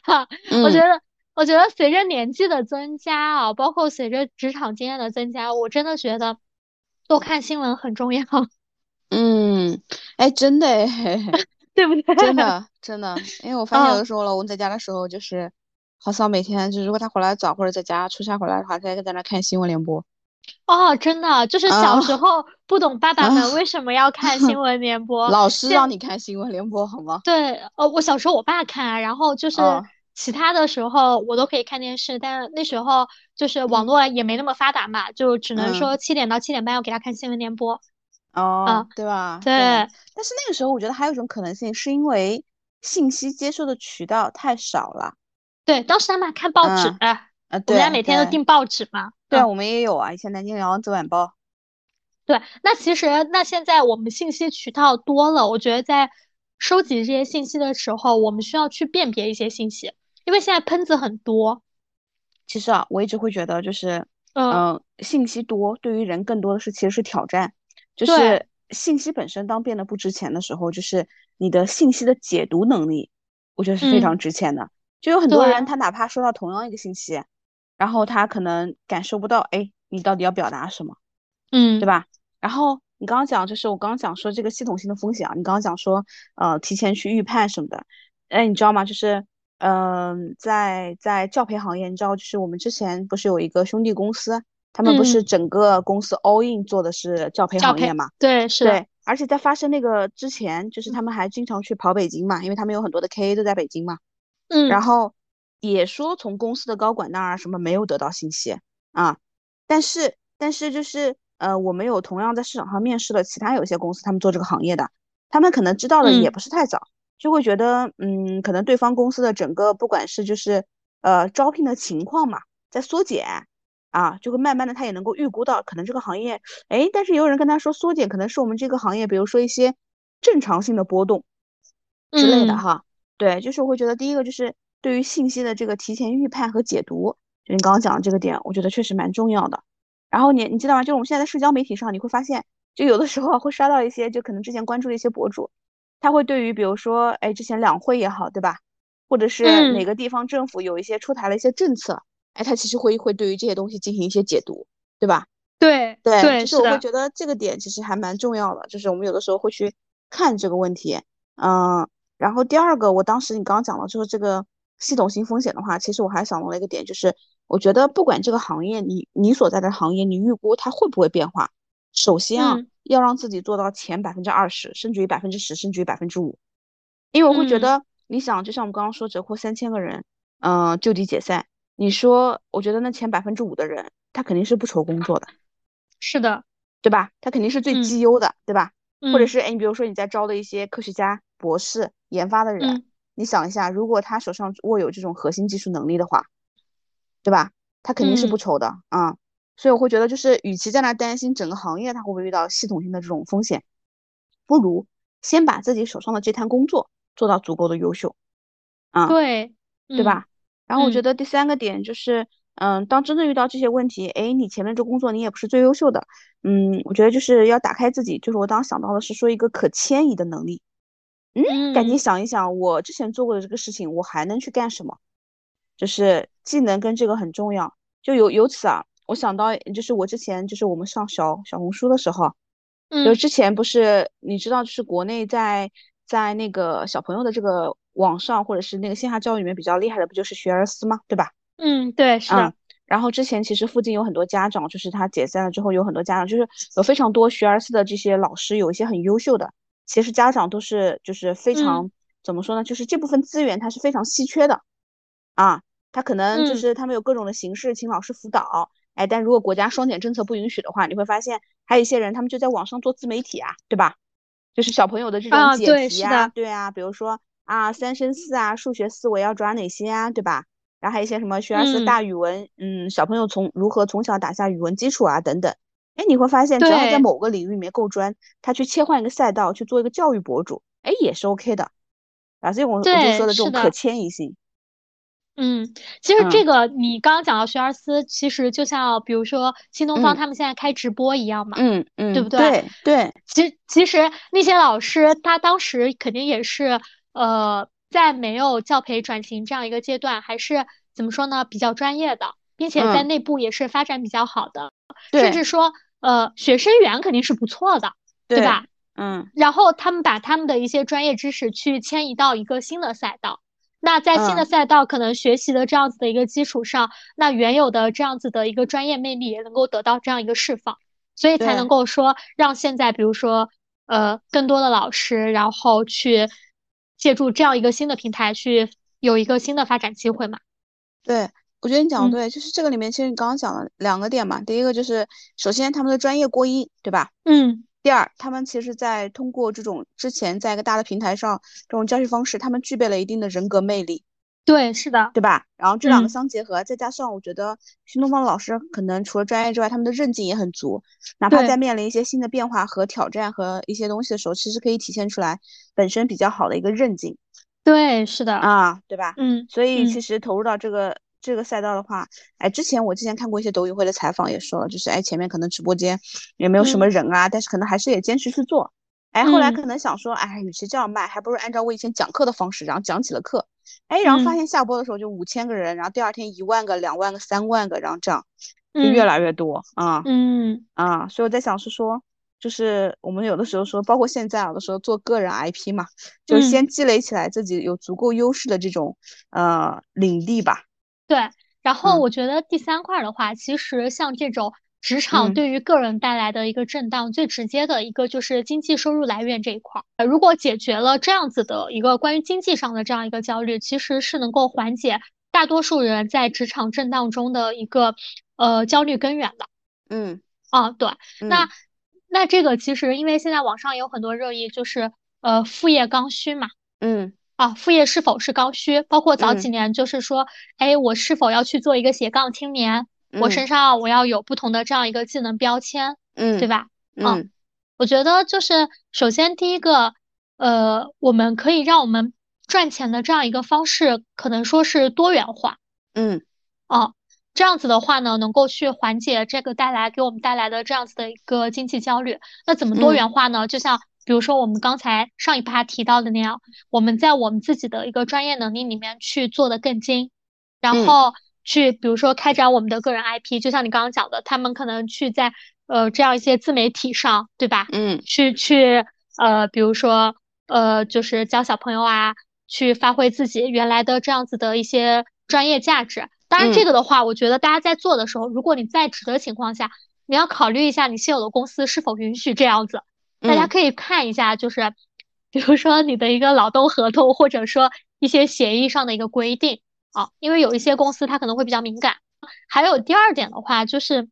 我觉得。我觉得随着年纪的增加啊，包括随着职场经验的增加，我真的觉得多看新闻很重要。嗯，哎，真的哎，对不对？真的真的，因为我发现有的时候了，我们在家的时候就是，好像每天就如果他回来早或者在家出差回来的话，他就在那看新闻联播。哦，真的，就是小时候不懂爸爸们为什么要看新闻联 播，老师让你看新闻联播好吗？对，呃，我小时候我爸看，然后就是。其他的时候我都可以看电视，但那时候就是网络也没那么发达嘛，就只能说七点到七点半要给他看新闻联播。哦，对吧？对。但是那个时候我觉得还有一种可能性，是因为信息接收的渠道太少了。对，当时他们还看报纸，啊，我们家每天都订报纸嘛。对，我们也有啊，以前南京阳子晚报。对，那其实那现在我们信息渠道多了，我觉得在收集这些信息的时候，我们需要去辨别一些信息，因为现在喷子很多。其实啊，我一直会觉得就是，嗯，信息多对于人更多的是其实是挑战，就是信息本身当变得不值钱的时候，就是你的信息的解读能力，我觉得是非常值钱的。就有很多人他哪怕收到同样一个信息，然后他可能感受不到，哎，你到底要表达什么，嗯，对吧？然后你刚刚讲就是我刚刚讲说这个系统性的风险啊，你刚刚讲说呃提前去预判什么的，哎，你知道吗？就是。嗯，在在教培行业，你知道，就是我们之前不是有一个兄弟公司，他们不是整个公司 all in 做的是教培行业嘛？对，是。对，而且在发生那个之前，就是他们还经常去跑北京嘛，因为他们有很多的 KA 都在北京嘛。嗯。然后也说从公司的高管那儿什么没有得到信息啊，但是但是就是呃，我们有同样在市场上面试了其他有些公司，他们做这个行业的，他们可能知道的也不是太早。就会觉得，嗯，可能对方公司的整个不管是就是呃招聘的情况嘛，在缩减啊，就会慢慢的他也能够预估到可能这个行业，哎，但是也有人跟他说缩减可能是我们这个行业，比如说一些正常性的波动之类的哈。对，就是我会觉得第一个就是对于信息的这个提前预判和解读，就你刚刚讲的这个点，我觉得确实蛮重要的。然后你你知道吗？就是我们现在在社交媒体上，你会发现，就有的时候会刷到一些就可能之前关注的一些博主。他会对于比如说，哎，之前两会也好，对吧？或者是哪个地方政府有一些出台了一些政策，哎，他其实会会对于这些东西进行一些解读，对吧？对对，对就是我会觉得这个点其实还蛮重要的，就是我们有的时候会去看这个问题，嗯。然后第二个，我当时你刚刚讲了，就是这个系统性风险的话，其实我还想到了一个点，就是我觉得不管这个行业，你你所在的行业，你预估它会不会变化，首先啊。要让自己做到前百分之二十，甚至于百分之十，甚至于百分之五，因为我会觉得，你想，就像我们刚刚说，折扣三千个人，嗯，就地解散，你说，我觉得那前百分之五的人，他肯定是不愁工作的，是的，对吧？他肯定是最绩优的，对吧？或者是，哎，你比如说你在招的一些科学家、博士、研发的人，你想一下，如果他手上握有这种核心技术能力的话，对吧？他肯定是不愁的啊。所以我会觉得，就是与其在那担心整个行业他会不会遇到系统性的这种风险，不如先把自己手上的这摊工作做到足够的优秀，啊，对，对吧？然后我觉得第三个点就是，嗯，当真正遇到这些问题，哎，你前面这工作你也不是最优秀的，嗯，我觉得就是要打开自己，就是我当时想到的是说一个可迁移的能力，嗯，赶紧想一想，我之前做过的这个事情，我还能去干什么？就是技能跟这个很重要，就由由此啊。我想到，就是我之前就是我们上小小红书的时候，嗯就之前不是你知道，就是国内在在那个小朋友的这个网上或者是那个线下教育里面比较厉害的，不就是学而思吗？对吧？嗯，对，是的。然后之前其实附近有很多家长，就是他解散了之后，有很多家长就是有非常多学而思的这些老师，有一些很优秀的，其实家长都是就是非常怎么说呢？就是这部分资源它是非常稀缺的啊，他可能就是他们有各种的形式请老师辅导。哎，但如果国家双减政策不允许的话，你会发现还有一些人，他们就在网上做自媒体啊，对吧？就是小朋友的这种解题啊，对啊，比如说啊，三生四啊，数学思维要抓哪些啊，对吧？然后还有一些什么学而思大语文，嗯，小朋友从如何从小打下语文基础啊，等等。哎，你会发现，只要在某个领域里面够专，他去切换一个赛道去做一个教育博主，哎，也是 OK 的。啊，所以我我就说的这种可迁移性。嗯，其实这个你刚刚讲到学而思，其实就像比如说新东方他们现在开直播一样嘛，嗯嗯，对不对？对对。其其实那些老师他当时肯定也是呃，在没有教培转型这样一个阶段，还是怎么说呢？比较专业的，并且在内部也是发展比较好的，甚至说呃，学生源肯定是不错的，对吧？嗯。然后他们把他们的一些专业知识去迁移到一个新的赛道。那在新的赛道可能学习的这样子的一个基础上，那原有的这样子的一个专业魅力也能够得到这样一个释放，所以才能够说让现在比如说呃更多的老师，然后去借助这样一个新的平台去有一个新的发展机会嘛。对，我觉得你讲的对，就是这个里面其实你刚刚讲了两个点嘛，第一个就是首先他们的专业过硬，对吧？嗯。第二，他们其实，在通过这种之前在一个大的平台上这种教学方式，他们具备了一定的人格魅力，对，是的，对吧？然后这两个嗯相结合，再加上我觉得新东方的老师可能除了专业之外，他们的韧劲也很足，哪怕在面临一些新的变化和挑战和一些东西的时候，其实可以体现出来本身比较好的一个韧劲对，是的，啊，对吧？嗯所以嗯其实投入到这个这个赛道的话，哎，之前我之前看过一些抖音会的采访，也说了，就是哎前面可能直播间也没有什么嗯人啊，但是可能还是也坚持去做。哎，后来嗯可能想说，哎，与其这样卖，还不如按照我以前讲课的方式，然后讲起了课。哎，然后发嗯现下播的时候就五千个人，然后第二天一万个、两万个、三万个，然后这样就嗯越来越多啊嗯啊！所以我在想是说，就是我们有的时候说，包括现在有的时候做个人 IP 嘛，就嗯先积累起来自己有足够优势的这种呃领地吧。对。然后嗯我觉得第三块儿的话，其实像这种职场嗯对于个人带来的一个震荡，最直接的一个就是经济收入来源这一块儿。呃如果解决了这样子的一个关于经济上的这样一个焦虑，其实是能够缓解大多数人在职场震荡中的一个呃焦虑根源的。嗯啊，对，那嗯那这个其实因为现在网上有很多热议，就是呃副业刚需嘛。嗯啊，副业是否是刚需？包括早几嗯年，就是说，哎，我是否要去做一个斜杠青年？我嗯身上我要有不同的这样一个技能标签，嗯，对吧？啊嗯我觉得就是首先第一个，呃，我们可以让我们赚钱的这样一个方式，可能说是多元化嗯哦。这样子的话呢，能够去缓解这个带来给我们带来的这样子的一个经济焦虑。那怎么多嗯元化呢？就像比如说我们刚才上一趴提到的那样，我们在我们自己的一个专业能力里面去做的更精，然嗯后去比如说开展我们的个人 IP，就像你刚刚讲的，他们可能去在呃这样一些自媒体上，对吧？嗯去去呃，比如说呃，就是教小朋友啊，去发挥自己原来的这样子的一些专业价值。当然，这嗯个的话，我觉得大家在做的时候，如果你在职的情况下，你要考虑一下你现有的公司是否允许这样子。大家嗯可以看一下，就是比如说你的一个劳动合同，或者说一些协议上的一个规定啊，因为有一些公司它可能会比较敏感。还有第二点的话，就是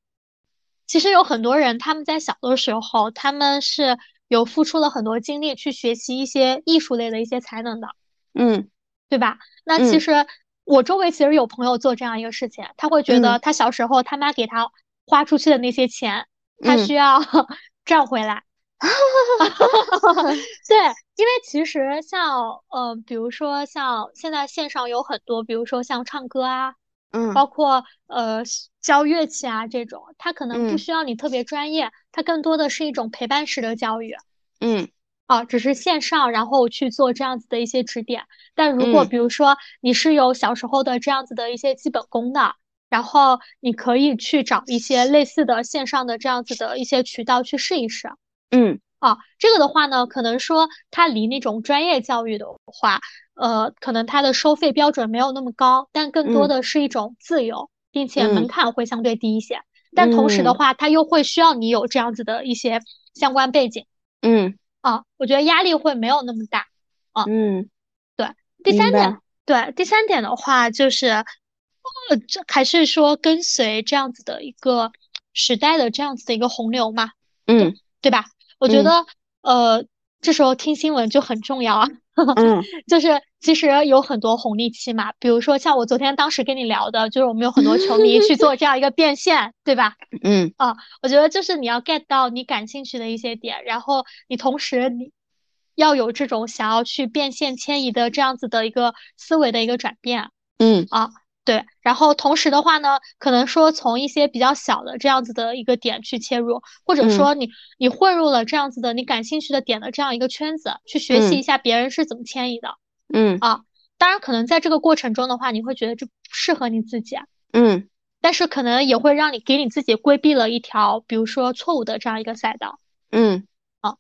其实有很多人他们在小的时候，他们是有付出了很多精力去学习一些艺术类的一些才能的，嗯对吧？那其嗯实我周围其实有朋友做这样一个事情，他会觉得嗯他小时候他妈给他花出去的那些钱，他嗯需要 赚回来。对，因为其实像呃，比如说像现在线上有很多，比如说像唱歌啊，嗯包括呃教乐器啊这种，它可能不嗯需要你特别专业，它更多的是一种陪伴式的教育。嗯啊，只是线上，然后去做这样子的一些指点。但如果嗯比如说你是有小时候的这样子的一些基本功的，然后你可以去找一些类似的线上的这样子的一些渠道去试一试。嗯。啊，这个的话呢，可能说它离那种专业教育的话，呃，可能它的收费标准没有那么高，但更多嗯。的是一种自由，并且门嗯。槛会相对低一些。但同时的嗯。话，它又会需要你有这样子的一些相关背景。嗯。啊，我觉得压力会没有那么大。啊嗯，对第三点，对，第三点的话就是，呃，这还是说跟随这样子的一个时代的这样子的一个洪流嘛，嗯。对吧？我觉嗯得，呃，这时候听新闻就很重要啊。嗯就是其实有很多红利期嘛，比如说像我昨天当时跟你聊的，就是我们有很多球迷去做这样一个变现，对吧？嗯啊我觉得就是你要 get 到你感兴趣的一些点，然后你同时你要有这种想要去变现迁移的这样子的一个思维的一个转变嗯啊，对，然后同时的话呢，可能说从一些比较小的这样子的一个点去切入，或者嗯。说你你混入了这样子的你感兴趣的点的这样一个圈子，去学习嗯。一下别人是怎么迁移的嗯。啊。当然，可能在这个过程中的话，你会觉得这不适合你自己，嗯。但是可能也会让你给你自己规避了一条，比如说错误的这样一个赛道。嗯。啊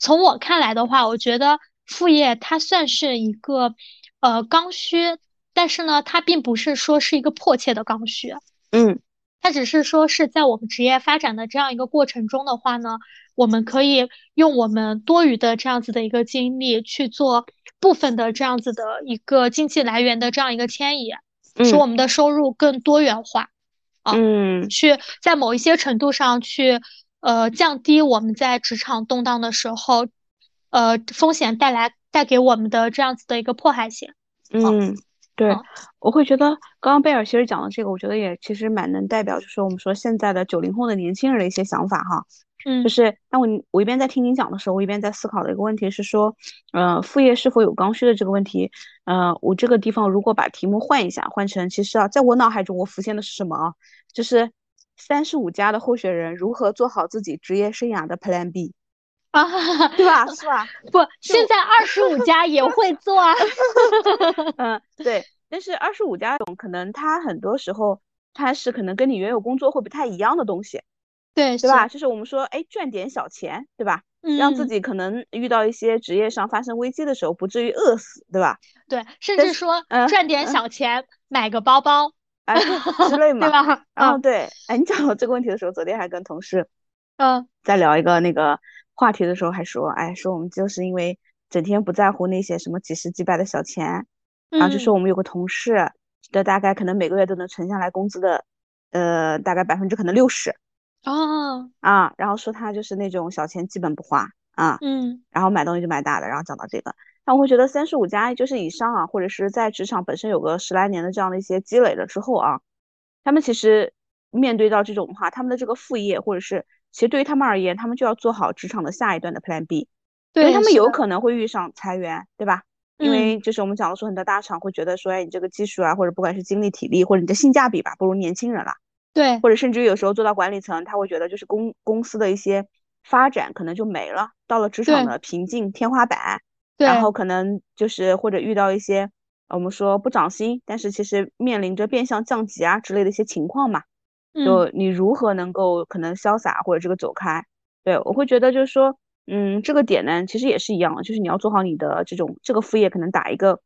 从我看来的话，我觉得副业它算是一个呃刚需，但是呢，它并不是说是一个迫切的刚需，嗯。它只是说是在我们职业发展的这样一个过程中的话呢，我们可以用我们多余的这样子的一个精力去做部分的这样子的一个经济来源的这样一个迁移，使我们的收入更多元化。嗯。去在某一些程度上去呃降低我们在职场动荡的时候，呃风险带来带给我们的这样子的一个迫害性。嗯对，我会觉得刚刚贝尔其实讲的这个，我觉得也其实蛮能代表，就是我们说现在的九零后的年轻人的一些想法哈。嗯，就是那我我一边在听您讲的时候，我一边在思考的一个问题是说，呃，副业是否有刚需的这个问题。呃，我这个地方如果把题目换一下，换成其实啊，在我脑海中我浮现的是什么啊？就是三十五加的候选人如何做好自己职业生涯的 Plan B。啊，对吧？是吧？不，现在二十五 家也会做啊。嗯，对。但是二十五家种可能它很多时候它是可能跟你原有工作会不太一样的东西，对，对吧？就是我们说，哎，赚点小钱，对吧？嗯，让自己可能遇到一些职业上发生危机的时候不至于饿死，对吧？对，甚至说赚点小钱买个包包啊之类嘛，对吧？嗯，对。哎，你讲到这个问题的时候，昨天还跟同事嗯在聊一个那个。话题的时候还说，哎，说我们就是因为整天不在乎那些什么几十几百的小钱，然后就说我们有个同事的大概可能每个月都能存下来工资的，呃，大概百分之可能六十，哦，啊，然后说他就是那种小钱基本不花啊，嗯，然后买东西就买大的，然后讲到这个，那我会觉得三十五加就是以上啊，或者是在职场本身有个十来年的这样的一些积累了之后啊，他们其实面对到这种的话，他们的这个副业或者是。其实对于他们而言，他们就要做好职场的下一段的 Plan B，因为他们有可能会遇上裁员，对吧？因为就是我们讲的说，很多大厂会觉得说，哎，你这个技术啊，或者不管是精力、体力，或者你的性价比吧，不如年轻人了。对，或者甚至于有时候做到管理层，他会觉得就是公公司的一些发展可能就没了，到了职场的瓶颈天花板，然后可能就是或者遇到一些我们说不涨薪，但是其实面临着变相降级啊之类的一些情况嘛。就你如何能够可能潇洒或者这个走开？对我会觉得就是说，嗯，这个点呢，其实也是一样的，就是你要做好你的这种这个副业，可能打一个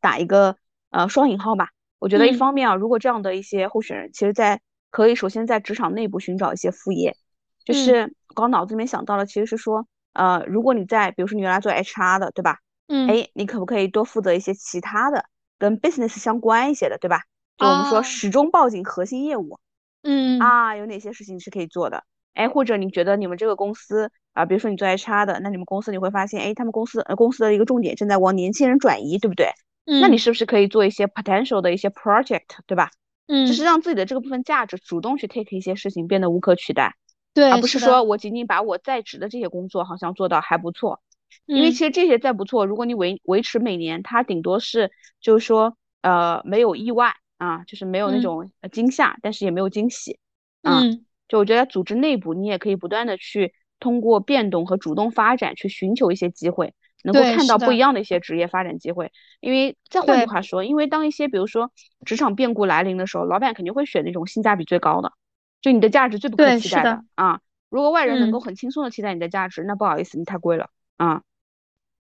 打一个呃双引号吧。我觉得一方面啊，如果这样的一些候选人，其实在可以首先在职场内部寻找一些副业，就是刚脑子里面想到了，其实是说，呃，如果你在比如说你原来做 HR 的，对吧？嗯，哎，你可不可以多负责一些其他的跟 business 相关一些的，对吧？就我们说始终抱紧核心业务。嗯啊，有哪些事情是可以做的？哎，或者你觉得你们这个公司啊，比如说你做 HR 的，那你们公司你会发现，哎，他们公司呃公司的一个重点正在往年轻人转移，对不对？嗯，那你是不是可以做一些 potential 的一些 project，对吧？嗯，就是让自己的这个部分价值主动去 take 一些事情变得无可取代，对，而不是说我仅仅把我在职的这些工作好像做到还不错，因为其实这些再不错，如果你维维持每年，它顶多是就是说呃没有意外。啊，就是没有那种惊吓，但是也没有惊喜，啊，就我觉得组织内部你也可以不断的去通过变动和主动发展去寻求一些机会，能够看到不一样的一些职业发展机会。因为再换句话说，因为当一些比如说职场变故来临的时候，老板肯定会选那种性价比最高的，就你的价值最不可替代的啊。如果外人能够很轻松的替代你的价值，那不好意思，你太贵了啊。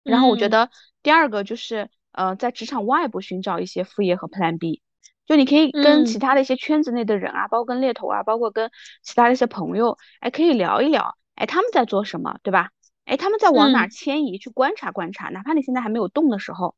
然后我觉得第二个就是呃，在职场外部寻找一些副业和 Plan B。就你可以跟其他的一些圈子内的人啊，包括跟猎头啊，包括跟其他的一些朋友，哎，可以聊一聊，哎，他们在做什么，对吧？哎，他们在往哪迁移，去观察观察，哪怕你现在还没有动的时候，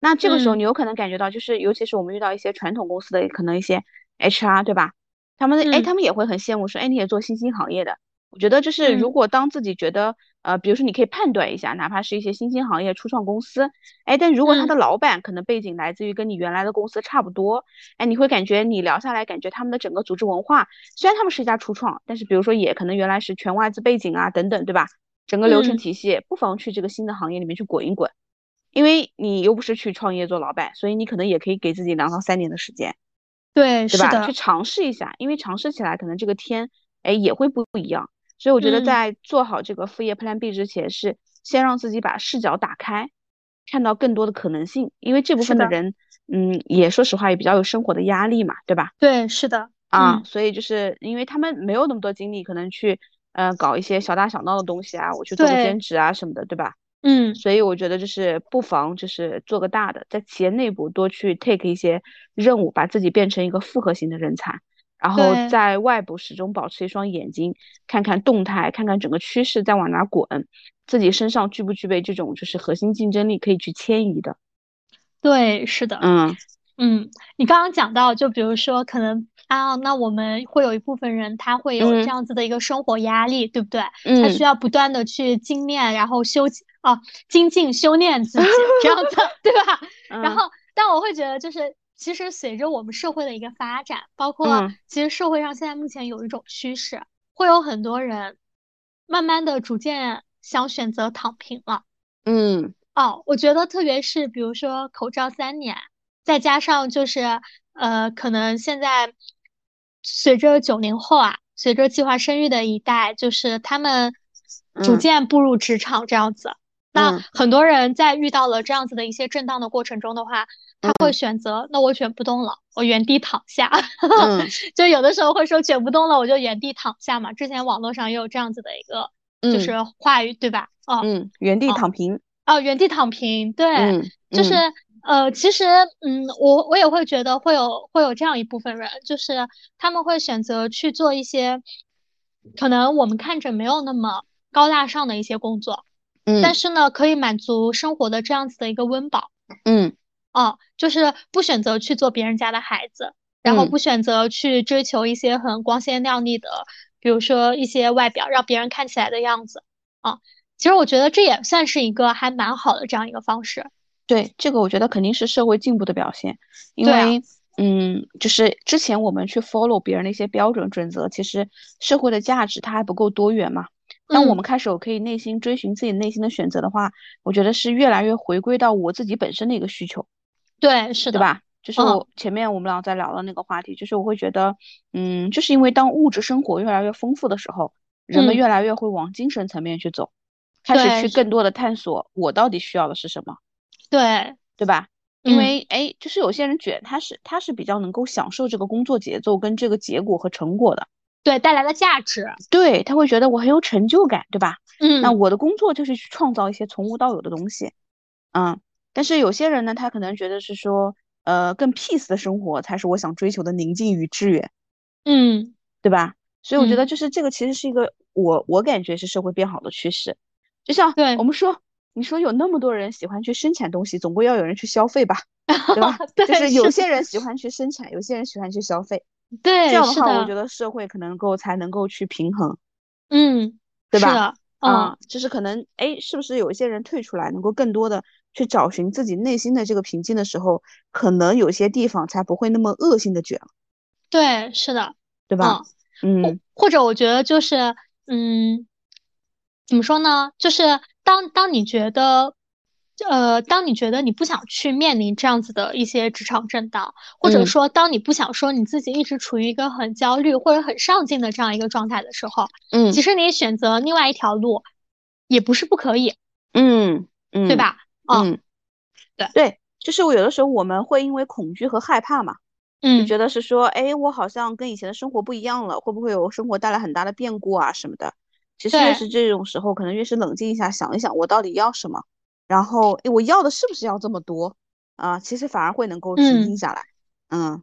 那这个时候你有可能感觉到，就是尤其是我们遇到一些传统公司的可能一些 HR，对吧？他们哎，他们也会很羡慕说，哎，你也做新兴行业的。我觉得就是，如果当自己觉得，呃，比如说你可以判断一下，哪怕是一些新兴行业、初创公司，哎，但如果他的老板可能背景来自于跟你原来的公司差不多，哎，你会感觉你聊下来，感觉他们的整个组织文化，虽然他们是一家初创，但是比如说也可能原来是全外资背景啊，等等，对吧？整个流程体系，不妨去这个新的行业里面去滚一滚，因为你又不是去创业做老板，所以你可能也可以给自己两到三年的时间，对，对吧？去尝试一下，因为尝试起来可能这个天，哎，也会不不一样。所以我觉得在做好这个副业 Plan B 之前，是先让自己把视角打开，看到更多的可能性。因为这部分的人，嗯，也说实话也比较有生活的压力嘛，对吧？对，是的。啊，所以就是因为他们没有那么多精力，可能去呃搞一些小打小闹的东西啊，我去做个兼职啊什么的，对吧？嗯。所以我觉得就是不妨就是做个大的，在企业内部多去 take 一些任务，把自己变成一个复合型的人才。然后在外部始终保持一双眼睛，看看动态，看看整个趋势在往哪滚，自己身上具不具备这种就是核心竞争力可以去迁移的。对，是的，嗯嗯，你刚刚讲到，就比如说可能啊，那我们会有一部分人他会有这样子的一个生活压力，对不对？嗯，他需要不断的去精炼，然后修啊精进修炼自己，这样子，对吧？然后。但我会觉得，就是其实随着我们社会的一个发展，包括其实社会上现在目前有一种趋势，会有很多人慢慢的逐渐想选择躺平了。嗯，哦，我觉得特别是比如说口罩三年，再加上就是呃，可能现在随着九零后啊，随着计划生育的一代，就是他们逐渐步入职场这样子。那很多人在遇到了这样子的一些震荡的过程中的话，他会选择，那我卷不动了，我原地躺下。就有的时候会说卷不动了，我就原地躺下嘛。之前网络上也有这样子的一个就是话语，对吧？哦，嗯，原地躺平。哦，原地躺平，对，就是呃，其实嗯，我我也会觉得会有会有这样一部分人，就是他们会选择去做一些可能我们看着没有那么高大上的一些工作。但是呢，可以满足生活的这样子的一个温饱。嗯，哦，就是不选择去做别人家的孩子，然后不选择去追求一些很光鲜亮丽的，比如说一些外表让别人看起来的样子。啊，其实我觉得这也算是一个还蛮好的这样一个方式。对，这个我觉得肯定是社会进步的表现。因为，嗯，就是之前我们去 follow 别人的一些标准准则，其实社会的价值它还不够多元嘛。当我们开始我可以内心追寻自己内心的选择的话，我觉得是越来越回归到我自己本身的一个需求。对，是的，对吧？就是我前面我们俩在聊的那个话题，就是我会觉得，嗯，就是因为当物质生活越来越丰富的时候，人们越来越会往精神层面去走，开始去更多的探索我到底需要的是什么。对，对吧？因为哎，就是有些人卷，他是他是比较能够享受这个工作节奏跟这个结果和成果的。对带来的价值，对他会觉得我很有成就感，对吧？嗯，那我的工作就是去创造一些从无到有的东西，嗯。但是有些人呢，他可能觉得是说，呃，更 peace 的生活才是我想追求的宁静与致远，嗯，对吧？所以我觉得就是这个其实是一个我我感觉是社会变好的趋势。就像对我们说，你说有那么多人喜欢去生产东西，总归要有人去消费吧，对吧？就是有些人喜欢去生产，有些人喜欢去消费。对，这样的话，我觉得社会可能够才能够去平衡，嗯，对吧？嗯，就是可能，哎，是不是有一些人退出来，能够更多的去找寻自己内心的这个平静的时候，可能有些地方才不会那么恶性的卷。对，是的，对吧？嗯，或者我觉得就是，嗯，怎么说呢？就是当当你觉得。呃，当你觉得你不想去面临这样子的一些职场震荡，或者说当你不想说你自己一直处于一个很焦虑或者很上进的这样一个状态的时候，嗯，其实你选择另外一条路，也不是不可以，嗯嗯，对吧？嗯，对。对，就是我有的时候我们会因为恐惧和害怕嘛，嗯，就觉得是说，哎，我好像跟以前的生活不一样了，会不会有生活带来很大的变故啊什么的？其实越是这种时候，可能越是冷静一下，想一想我到底要什么。然后，我要的是不是要这么多啊？其实反而会能够平静下来。嗯，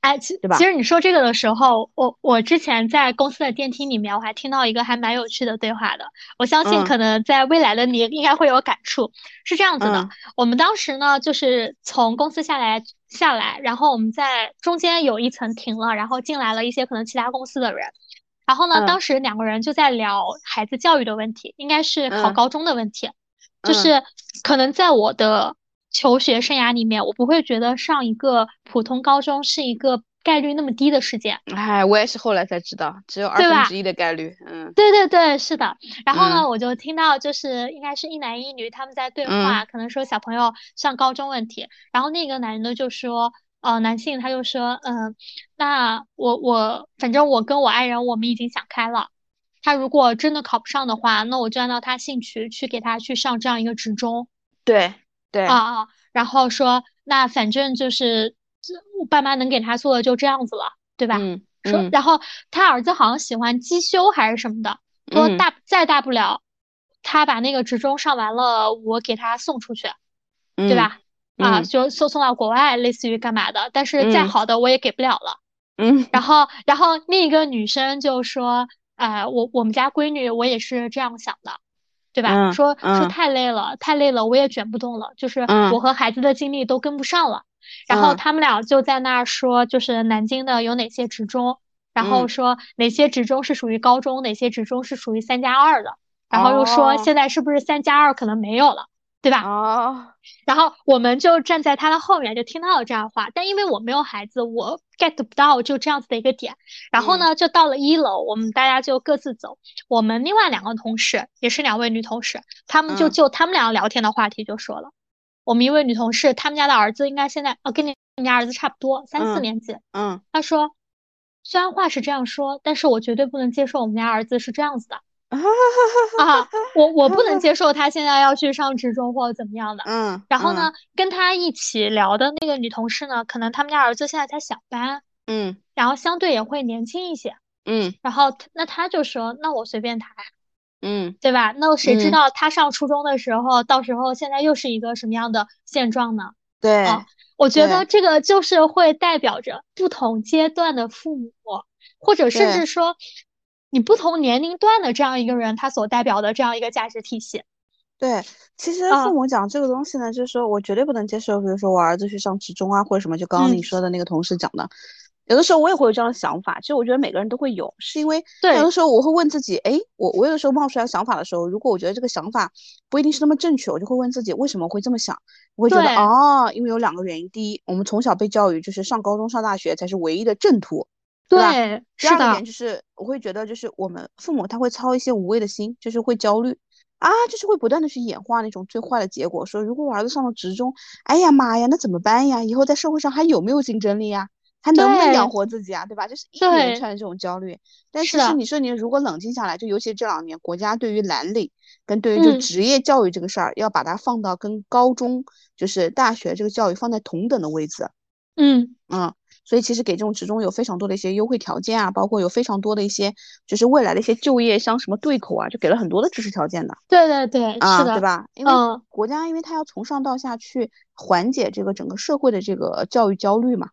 哎，其其实你说这个的时候，我我之前在公司的电梯里面，我还听到一个还蛮有趣的对话的。我相信可能在未来的你应该会有感触。是这样子的，我们当时呢，就是从公司下来下来，然后我们在中间有一层停了，然后进来了一些可能其他公司的人。然后呢，当时两个人就在聊孩子教育的问题，应该是考高中的问题。就是可能在我的求学生涯里面，我不会觉得上一个普通高中是一个概率那么低的事件。哎，我也是后来才知道，只有二分之一的概率。嗯，对对对，是的。然后呢，我就听到就是应该是一男一女他们在对话，可能说小朋友上高中问题。然后那个男的就说，呃，男性他就说，嗯，那我我反正我跟我爱人我们已经想开了。他如果真的考不上的话，那我就按照他兴趣去给他去上这样一个职中。对对啊啊，然后说那反正就是我爸妈能给他做的就这样子了，对吧？嗯。说然后他儿子好像喜欢机修还是什么的，说大再大不了，他把那个职中上完了，我给他送出去，对吧？啊，就送送到国外，类似于干嘛的？但是再好的我也给不了了。嗯。然后然后另一个女生就说。哎，我我们家闺女，我也是这样想的，对吧？说说太累了，太累了，我也卷不动了，就是我和孩子的精力都跟不上了。然后他们俩就在那儿说，就是南京的有哪些职中，然后说哪些职中是属于高中，哪些职中是属于三加二的，然后又说现在是不是三加二可能没有了，对吧？哦，然后我们就站在他的后面，就听到了这样的话。但因为我没有孩子，我 get 不到就这样子的一个点。然后呢，就到了一楼，我们大家就各自走。我们另外两个同事也是两位女同事，他们就就他们俩聊天的话题就说了，我们一位女同事，他们家的儿子应该现在哦跟你们家儿子差不多，三四年级。嗯，他说，虽然话是这样说，但是我绝对不能接受我们家儿子是这样子的。啊，我我不能接受他现在要去上职中或者怎么样的。嗯，然后呢，跟他一起聊的那个女同事呢，可能他们家儿子现在才小班，嗯，然后相对也会年轻一些，嗯，然后那他就说，那我随便谈，嗯，对吧？那谁知道他上初中的时候，到时候现在又是一个什么样的现状呢？对，我觉得这个就是会代表着不同阶段的父母，或者甚至说。你不同年龄段的这样一个人，他所代表的这样一个价值体系，对，其实父母讲这个东西呢，就是说我绝对不能接受，比如说我儿子去上职中啊，或者什么，就刚刚你说的那个同事讲的，有的时候我也会有这样的想法。其实我觉得每个人都会有，是因为有的时候我会问自己，哎，我我有的时候冒出来想法的时候，如果我觉得这个想法不一定是那么正确，我就会问自己为什么会这么想。我会觉得哦，因为有两个原因，第一，我们从小被教育就是上高中上大学才是唯一的正途。对，第二个点就是，我会觉得就是我们父母他会操一些无谓的心，就是会焦虑啊，就是会不断的去演化那种最坏的结果。说如果我儿子上了职中，哎呀妈呀，那怎么办呀？以后在社会上还有没有竞争力呀？还能不能养活自己啊？对吧？就是一连串的这种焦虑。但其实你说你如果冷静下来，就尤其这两年，国家对于蓝领跟对于就职业教育这个事儿，要把它放到跟高中就是大学这个教育放在同等的位置。嗯嗯。所以其实给这种职中有非常多的一些优惠条件啊，包括有非常多的一些就是未来的一些就业像什么对口啊，就给了很多的支持条件的。对对对，是的，对吧？因为国家因为它要从上到下去缓解这个整个社会的这个教育焦虑嘛。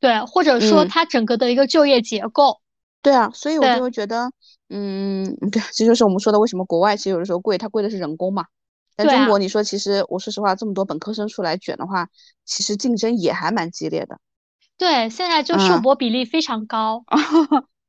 对，或者说它整个的一个就业结构。对啊，所以我就会觉得，嗯，对，这就是我们说的为什么国外其实有的时候贵，它贵的是人工嘛。在中国，你说其实我说实话，这么多本科生出来卷的话，其实竞争也还蛮激烈的。对，现在就 硕博比例非常高，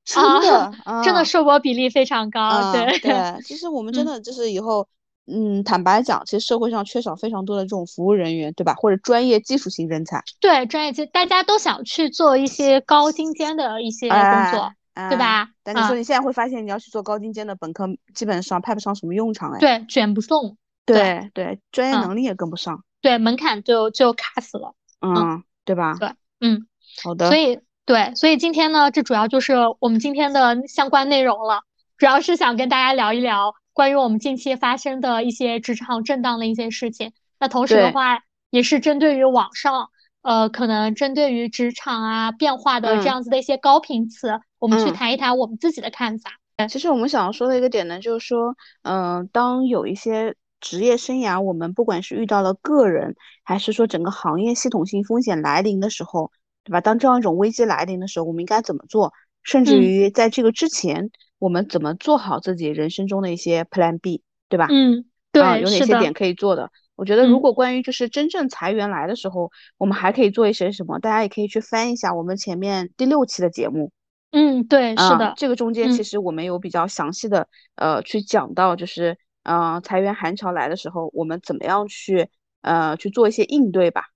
真的，真的硕博比例非常高。对对，其实我们真的就是以后，嗯，坦白讲，其实社会上缺少非常多的这种服务人员，对吧？或者专业技术型人才。对，专业技，大家都想去做一些高精尖的一些工作，对吧？但你说你现在会发现，你要去做高精尖的本科，基本上派不上什么用场哎。对，卷不动。对对，专业能力也跟不上。对，门槛就就卡死了。嗯，对吧？对，嗯。好的，所以对，所以今天呢，这主要就是我们今天的相关内容了，主要是想跟大家聊一聊关于我们近期发生的一些职场震荡的一些事情。那同时的话，也是针对于网上，呃，可能针对于职场啊变化的这样子的一些高频词，我们去谈一谈我们自己的看法。其实我们想要说的一个点呢，就是说，嗯，当有一些职业生涯，我们不管是遇到了个人，还是说整个行业系统性风险来临的时候。对吧？当这样一种危机来临的时候，我们应该怎么做？甚至于在这个之前，我们怎么做好自己人生中的一些 Plan B，对吧？嗯，对，有哪些点可以做的？我觉得，如果关于就是真正裁员来的时候，我们还可以做一些什么？大家也可以去翻一下我们前面第六期的节目。嗯，对，是的，这个中间其实我们有比较详细的呃去讲到，就是呃裁员寒潮来的时候，我们怎么样去呃去做一些应对吧。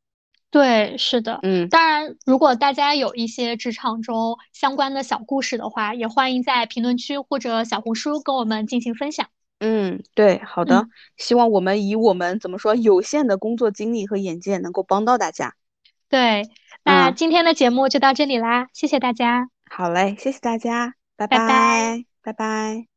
对，是的，嗯，当然，如果大家有一些职场中相关的小故事的话，也欢迎在评论区或者小红书跟我们进行分享。嗯，对，好的，希望我们以我们怎么说有限的工作经历和眼界，能够帮到大家。对，那今天的节目就到这里啦，谢谢大家。好嘞，谢谢大家，拜拜，拜拜。